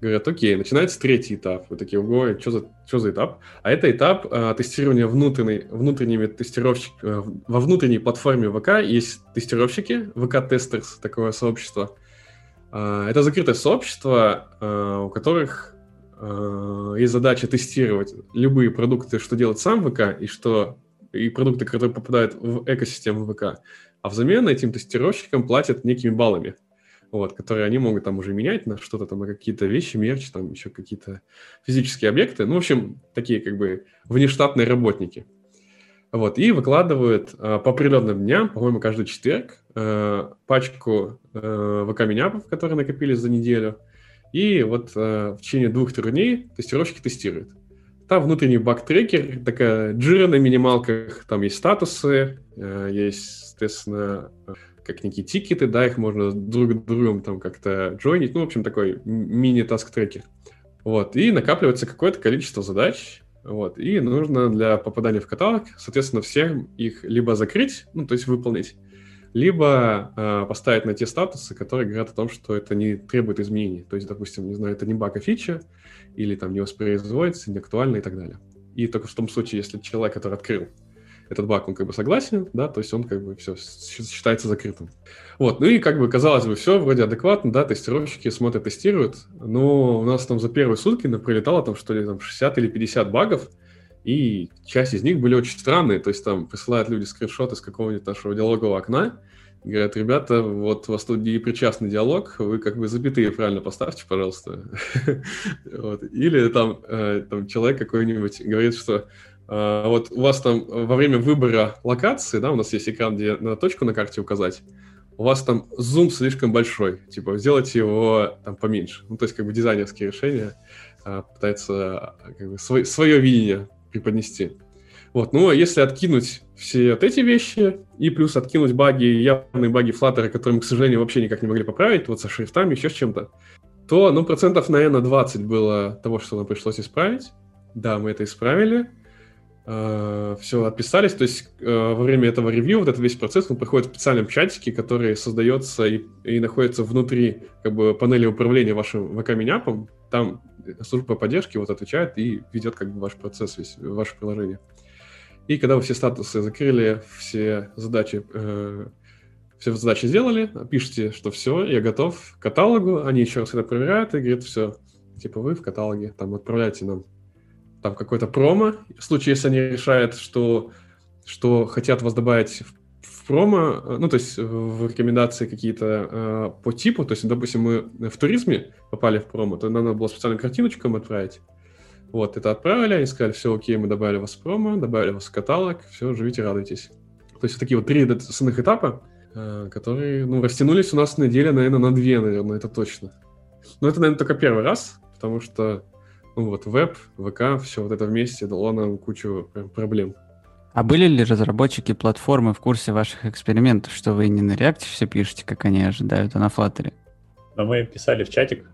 B: говорят, окей, начинается третий этап. Вы такие, ого, что за, что за этап? А это этап э, тестирования внутренней, внутренними тестировщиками. Э, во внутренней платформе ВК есть тестировщики, ВК-тестерс, такое сообщество. Э, это закрытое сообщество, э, у которых э, есть задача тестировать любые продукты, что делает сам ВК, и что и продукты, которые попадают в экосистему ВК. А взамен этим тестировщикам платят некими баллами вот, которые они могут там уже менять на что-то там, на какие-то вещи, мерч, там еще какие-то физические объекты. Ну, в общем, такие как бы внештатные работники. Вот, и выкладывают э, по определенным дням, по-моему, каждый четверг, э, пачку э, ВК-миняпов, которые накопились за неделю. И вот э, в течение двух-трех дней тестировщики тестируют. Там внутренний баг-трекер, такая джира на минималках, там есть статусы, э, есть, соответственно, как некие тикеты, да, их можно друг другом там как-то джойнить, ну, в общем, такой мини-таск-трекер. Вот, и накапливается какое-то количество задач, вот, и нужно для попадания в каталог, соответственно, всем их либо закрыть, ну, то есть выполнить, либо э, поставить на те статусы, которые говорят о том, что это не требует изменений. То есть, допустим, не знаю, это не баг, а фича, или там не воспроизводится, не актуально и так далее. И только в том случае, если человек, который открыл этот баг, он как бы согласен, да, то есть он как бы все считается закрытым. Вот, ну и как бы, казалось бы, все вроде адекватно, да, тестировщики смотрят, тестируют, но у нас там за первые сутки прилетало там что ли там 60 или 50 багов, и часть из них были очень странные, то есть там присылают люди скриншоты с какого-нибудь нашего диалогового окна, Говорят, ребята, вот у вас тут причастный диалог, вы как бы запятые правильно поставьте, пожалуйста. Или там, э, там человек какой-нибудь говорит, что вот у вас там во время выбора локации, да, у нас есть экран, где надо точку на карте указать, у вас там зум слишком большой, типа сделайте его там поменьше. Ну, то есть как бы дизайнерские решения а, пытаются как бы свой, свое видение преподнести. Вот, ну, а если откинуть все вот эти вещи и плюс откинуть баги, явные баги Flutter, которые мы, к сожалению, вообще никак не могли поправить, вот со шрифтами, еще с чем-то, то, ну, процентов, наверное, 20 было того, что нам пришлось исправить. Да, мы это исправили. Э, все отписались, то есть э, во время этого ревью вот этот весь процесс он проходит в специальном чатике, который создается и, и находится внутри как бы панели управления вашим VK-миняпом. Там служба поддержки вот отвечает и ведет как бы ваш процесс, весь, ваше приложение. И когда вы все статусы закрыли, все задачи, э, все задачи сделали, пишите, что все, я готов к каталогу, они еще раз это проверяют и говорят, все, типа вы в каталоге, там отправляйте нам там какой-то промо. В случае, если они решают, что, что хотят вас добавить в, в промо, ну, то есть в рекомендации какие-то э, по типу, то есть, допустим, мы в туризме попали в промо, то нам надо было специальную картиночку им отправить. Вот, это отправили, они сказали, все окей, мы добавили вас в промо, добавили вас в каталог, все, живите, радуйтесь. То есть вот такие вот три основных этапа, э, которые, ну, растянулись у нас на неделю, наверное, на две, наверное, это точно. Но это, наверное, только первый раз, потому что вот, веб, ВК, все вот это вместе дало нам кучу проблем.
A: А были ли разработчики платформы в курсе ваших экспериментов, что вы не на React все пишете, как они ожидают, а на Flutter?
C: Но мы писали в чатик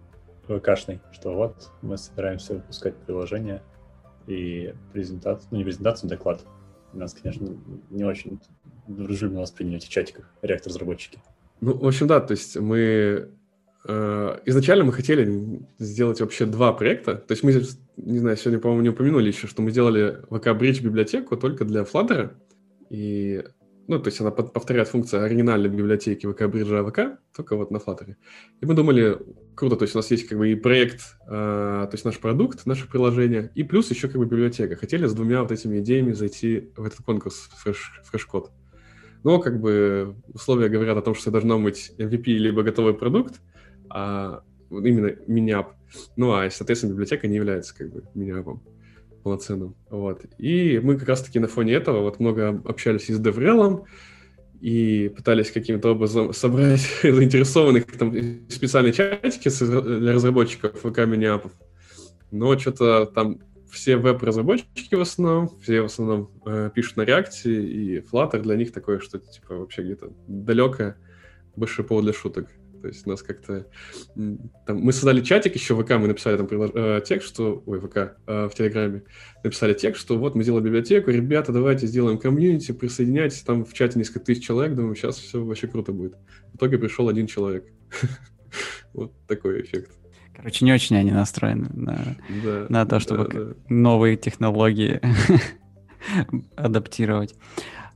C: ВКшный, что вот мы собираемся выпускать приложение и презентацию, ну не презентацию, а доклад. У нас, конечно, не очень дружелюбно восприняли в чатиках React-разработчики.
B: Ну, в общем, да, то есть мы изначально мы хотели сделать вообще два проекта. То есть мы, не знаю, сегодня, по-моему, не упомянули еще, что мы сделали VK Bridge библиотеку только для Flutter. И, ну, то есть она повторяет функцию оригинальной библиотеки VK Bridge AVK, только вот на Flutter. И мы думали, круто, то есть у нас есть как бы и проект, э, то есть наш продукт, наше приложение, и плюс еще как бы библиотека. Хотели с двумя вот этими идеями зайти в этот конкурс Fresh, Fresh Code. Но как бы условия говорят о том, что должно быть MVP либо готовый продукт, а именно mini-app. Ну, а, соответственно, библиотека не является как бы mini-app ом полноценным. Вот. И мы как раз-таки на фоне этого вот много общались и с DevRel, и пытались каким-то образом собрать заинтересованных там специальные чатики для разработчиков ВК миниапов. Но что-то там все веб-разработчики в основном, все в основном э, пишут на React, и Flutter для них такое что-то типа вообще где-то далекое, больше повод для шуток. То есть у нас как-то... Там, мы создали чатик еще в ВК, мы написали там э, текст, что... Ой, ВК, э, в Телеграме. Написали текст, что вот мы сделали библиотеку, ребята, давайте сделаем комьюнити, присоединяйтесь. Там в чате несколько тысяч человек, думаю, сейчас все вообще круто будет. В итоге пришел один человек. Вот такой эффект.
A: Короче, не очень они настроены на, да, на то, чтобы да, да. новые технологии адаптировать.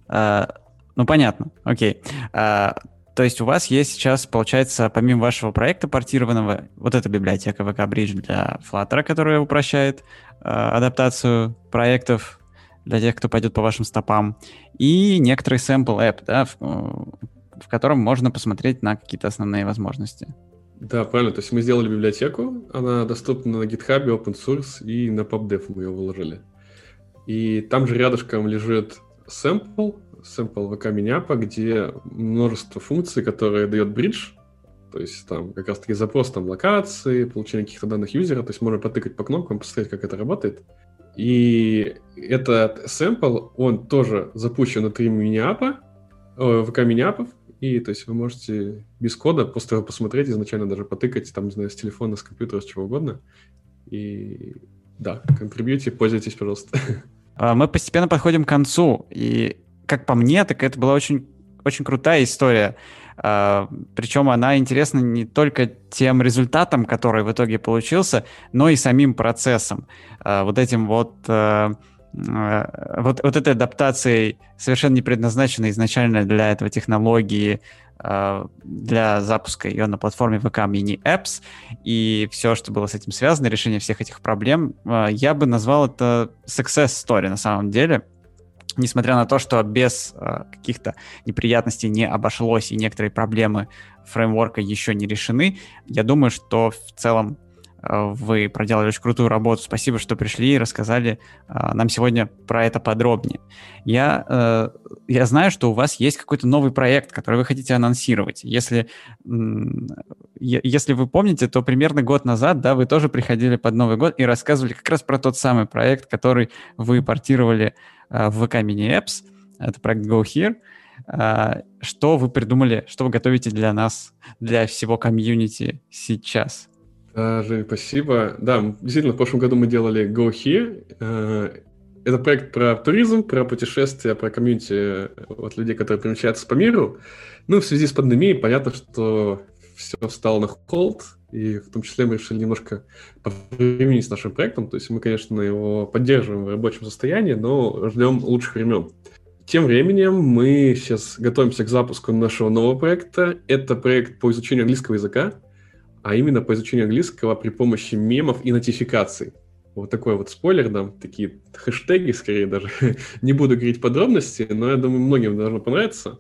A: А, ну, понятно, окей. А, то есть у вас есть сейчас, получается, помимо вашего проекта портированного, вот эта библиотека VK Bridge для Flutter, которая упрощает э, адаптацию проектов для тех, кто пойдет по вашим стопам, и некоторый sample app, да, в, в котором можно посмотреть на какие-то основные возможности.
B: Да, правильно. То есть мы сделали библиотеку, она доступна на GitHub, open source, и на PubDev мы ее выложили. И там же рядышком лежит sample, sample VK Miniapa, где множество функций, которые дает бридж, то есть там как раз-таки запрос там локации, получение каких-то данных юзера, то есть можно потыкать по кнопкам, посмотреть, как это работает. И этот sample, он тоже запущен внутри миниапа, VK миниапов, и то есть вы можете без кода просто его посмотреть, изначально даже потыкать, там, не знаю, с телефона, с компьютера, с чего угодно. И да, контрибьюйте, пользуйтесь, пожалуйста.
A: А, мы постепенно подходим к концу, и как по мне, так это была очень, очень крутая история. Uh, причем она интересна не только тем результатом, который в итоге получился, но и самим процессом. Uh, вот этим вот, uh, вот, вот этой адаптацией, совершенно не предназначенной изначально для этого технологии, для запуска ее на платформе VK Mini Apps и все, что было с этим связано, решение всех этих проблем, я бы назвал это success story на самом деле несмотря на то, что без э, каких-то неприятностей не обошлось и некоторые проблемы фреймворка еще не решены, я думаю, что в целом э, вы проделали очень крутую работу. Спасибо, что пришли и рассказали э, нам сегодня про это подробнее. Я, э, я знаю, что у вас есть какой-то новый проект, который вы хотите анонсировать. Если, если вы помните, то примерно год назад да, вы тоже приходили под Новый год и рассказывали как раз про тот самый проект, который вы портировали Э, в VK Mini Apps. Это проект Go Here. Э, что вы придумали, что вы готовите для нас, для всего комьюнити сейчас?
B: Да, Жень, спасибо. Да, действительно, в прошлом году мы делали Go Here. Э, это проект про туризм, про путешествия, про комьюнити от людей, которые перемещаются по миру. Ну, в связи с пандемией понятно, что все встало на холд, и в том числе мы решили немножко повременить с нашим проектом. То есть мы, конечно, его поддерживаем в рабочем состоянии, но ждем лучших времен. Тем временем мы сейчас готовимся к запуску нашего нового проекта. Это проект по изучению английского языка, а именно по изучению английского при помощи мемов и нотификаций. Вот такой вот спойлер дам, такие хэштеги скорее даже. Не буду говорить подробности, но я думаю, многим должно понравиться.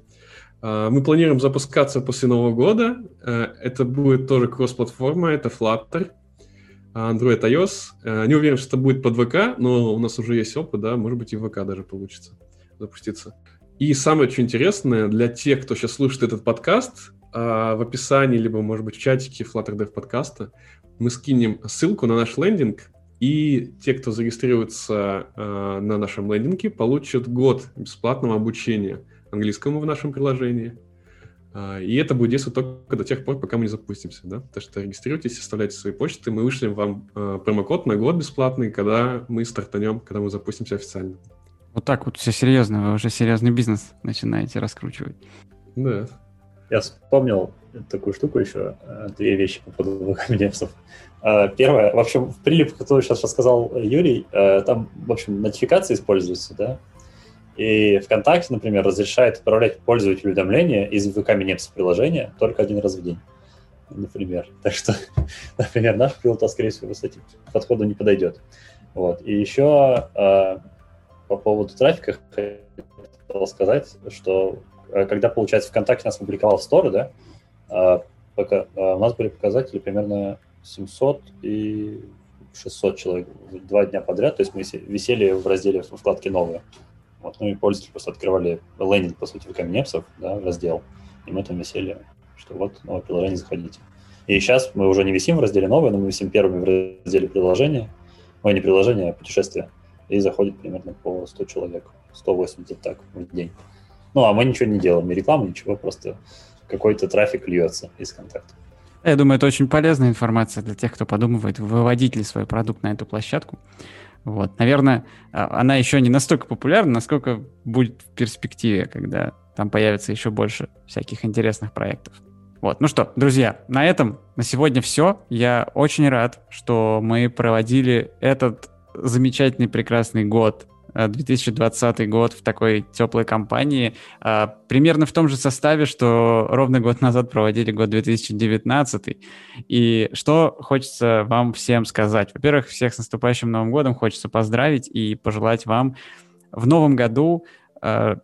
B: А, мы планируем запускаться после Нового года. Э, это будет тоже кросс-платформа, это Flutter, Android, iOS. Э, не уверен, что это будет под ВК, но у нас уже есть опыт, да, может быть и ВК даже получится запуститься. И самое очень интересное, для тех, кто сейчас слушает этот подкаст, в описании, либо, может быть, в чатике Flutter Dev подкаста, мы скинем ссылку на наш лендинг, И те, кто зарегистрируется э, на нашем лендинге, получат год бесплатного обучения английскому в нашем приложении. Э, и это будет действовать только до тех пор, пока мы не запустимся. Да? Так что регистрируйтесь, оставляйте свои почты, мы вышлем вам э, промокод на год бесплатный, когда мы стартанем, когда мы запустимся официально.
A: Вот так вот все серьезно, вы уже серьезный бизнес начинаете раскручивать.
B: Да.
C: Я вспомнил такую штуку еще, э, две вещи по поводу Каменевцев. Э, первое, в общем, в прилип, который сейчас рассказал Юрий, э, там, в общем, нотификации используются, да, и ВКонтакте, например, разрешает отправлять пользователю уведомления из ВК Минепса приложения только один раз в день, например. Так что, например, наш прилот, скорее всего, с этим подходом не подойдет. Вот. И еще по поводу трафика хотел сказать, что когда, получается, ВКонтакте нас публиковал в Store, да, а, пока, а, у нас были показатели примерно 700 и 600 человек два дня подряд, то есть мы висели в разделе в вкладке «Новые». Вот, ну и пользователи просто открывали лендинг, по сути, в Каменепсов, да, раздел, и мы там висели, что вот новое приложение, заходите. И сейчас мы уже не висим в разделе «Новые», но мы висим первыми в разделе приложения, ой, не приложение, а путешествия, и заходит примерно по 100 человек, 180 так в день. Ну, а мы ничего не делаем, ни рекламы, ничего, просто какой-то трафик льется из контакта.
A: Я думаю, это очень полезная информация для тех, кто подумывает, выводить ли свой продукт на эту площадку. Вот. Наверное, а, она еще не настолько популярна, насколько будет в перспективе, когда там появится еще больше всяких интересных проектов. Вот, ну что, друзья, на этом на сегодня все. Я очень рад, что мы проводили этот замечательный, прекрасный год 2020 год в такой теплой компании, а, примерно в том же составе, что ровно год назад проводили год 2019. И что хочется вам всем сказать? Во-первых, всех с наступающим Новым годом хочется поздравить и пожелать вам в новом году а,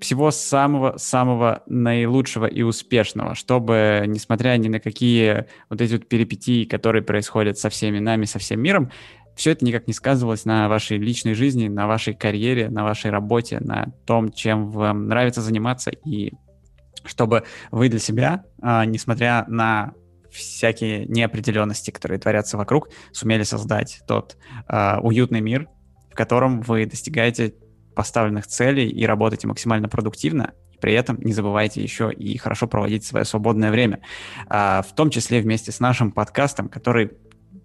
A: всего самого-самого наилучшего и успешного, чтобы, несмотря ни на какие вот эти вот перипетии, которые происходят со всеми нами, со всем миром, все это никак не сказывалось на вашей личной жизни, на вашей карьере, на вашей работе, на том, чем вам нравится заниматься, и чтобы вы для себя, а, несмотря на всякие неопределенности, которые творятся вокруг, сумели создать тот а, уютный мир, в котором вы достигаете поставленных целей и работаете максимально продуктивно, при этом не забывайте еще и хорошо проводить свое свободное время, а, в том числе вместе с нашим подкастом, который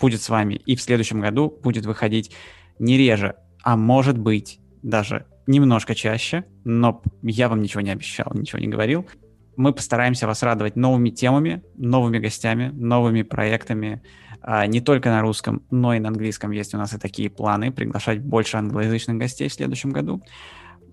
A: будет с вами и в следующем году будет выходить не реже, а может быть даже немножко чаще, но я вам ничего не обещал, ничего не говорил. Мы постараемся вас радовать новыми темами, новыми гостями, новыми проектами, а, не только на русском, но и на английском есть у нас и такие планы, приглашать больше англоязычных гостей в следующем году.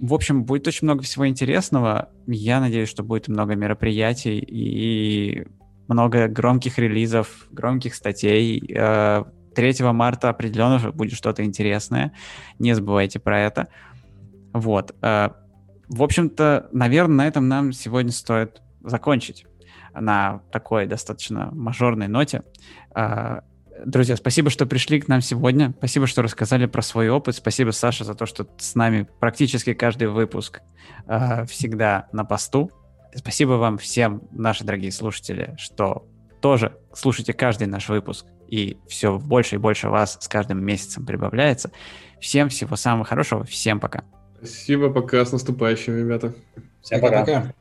A: В общем, будет очень много всего интересного. Я надеюсь, что будет много мероприятий и много громких релизов, громких статей. 3 э, марта определенно будет что-то интересное. Не забывайте про это. Вот. Э, в общем-то, наверное, на этом нам сегодня стоит закончить на такой достаточно мажорной ноте. Э, друзья, спасибо, что пришли к нам сегодня. Спасибо, что рассказали про свой опыт. Спасибо, Саша, за то, что с нами практически каждый выпуск всегда на посту. Спасибо вам всем, наши дорогие слушатели, что тоже слушайте каждый наш выпуск, и все больше и больше вас с каждым месяцем прибавляется. Всем всего самого хорошего, всем пока.
B: Спасибо, пока, с наступающим, ребята.
C: Всем пока. пока.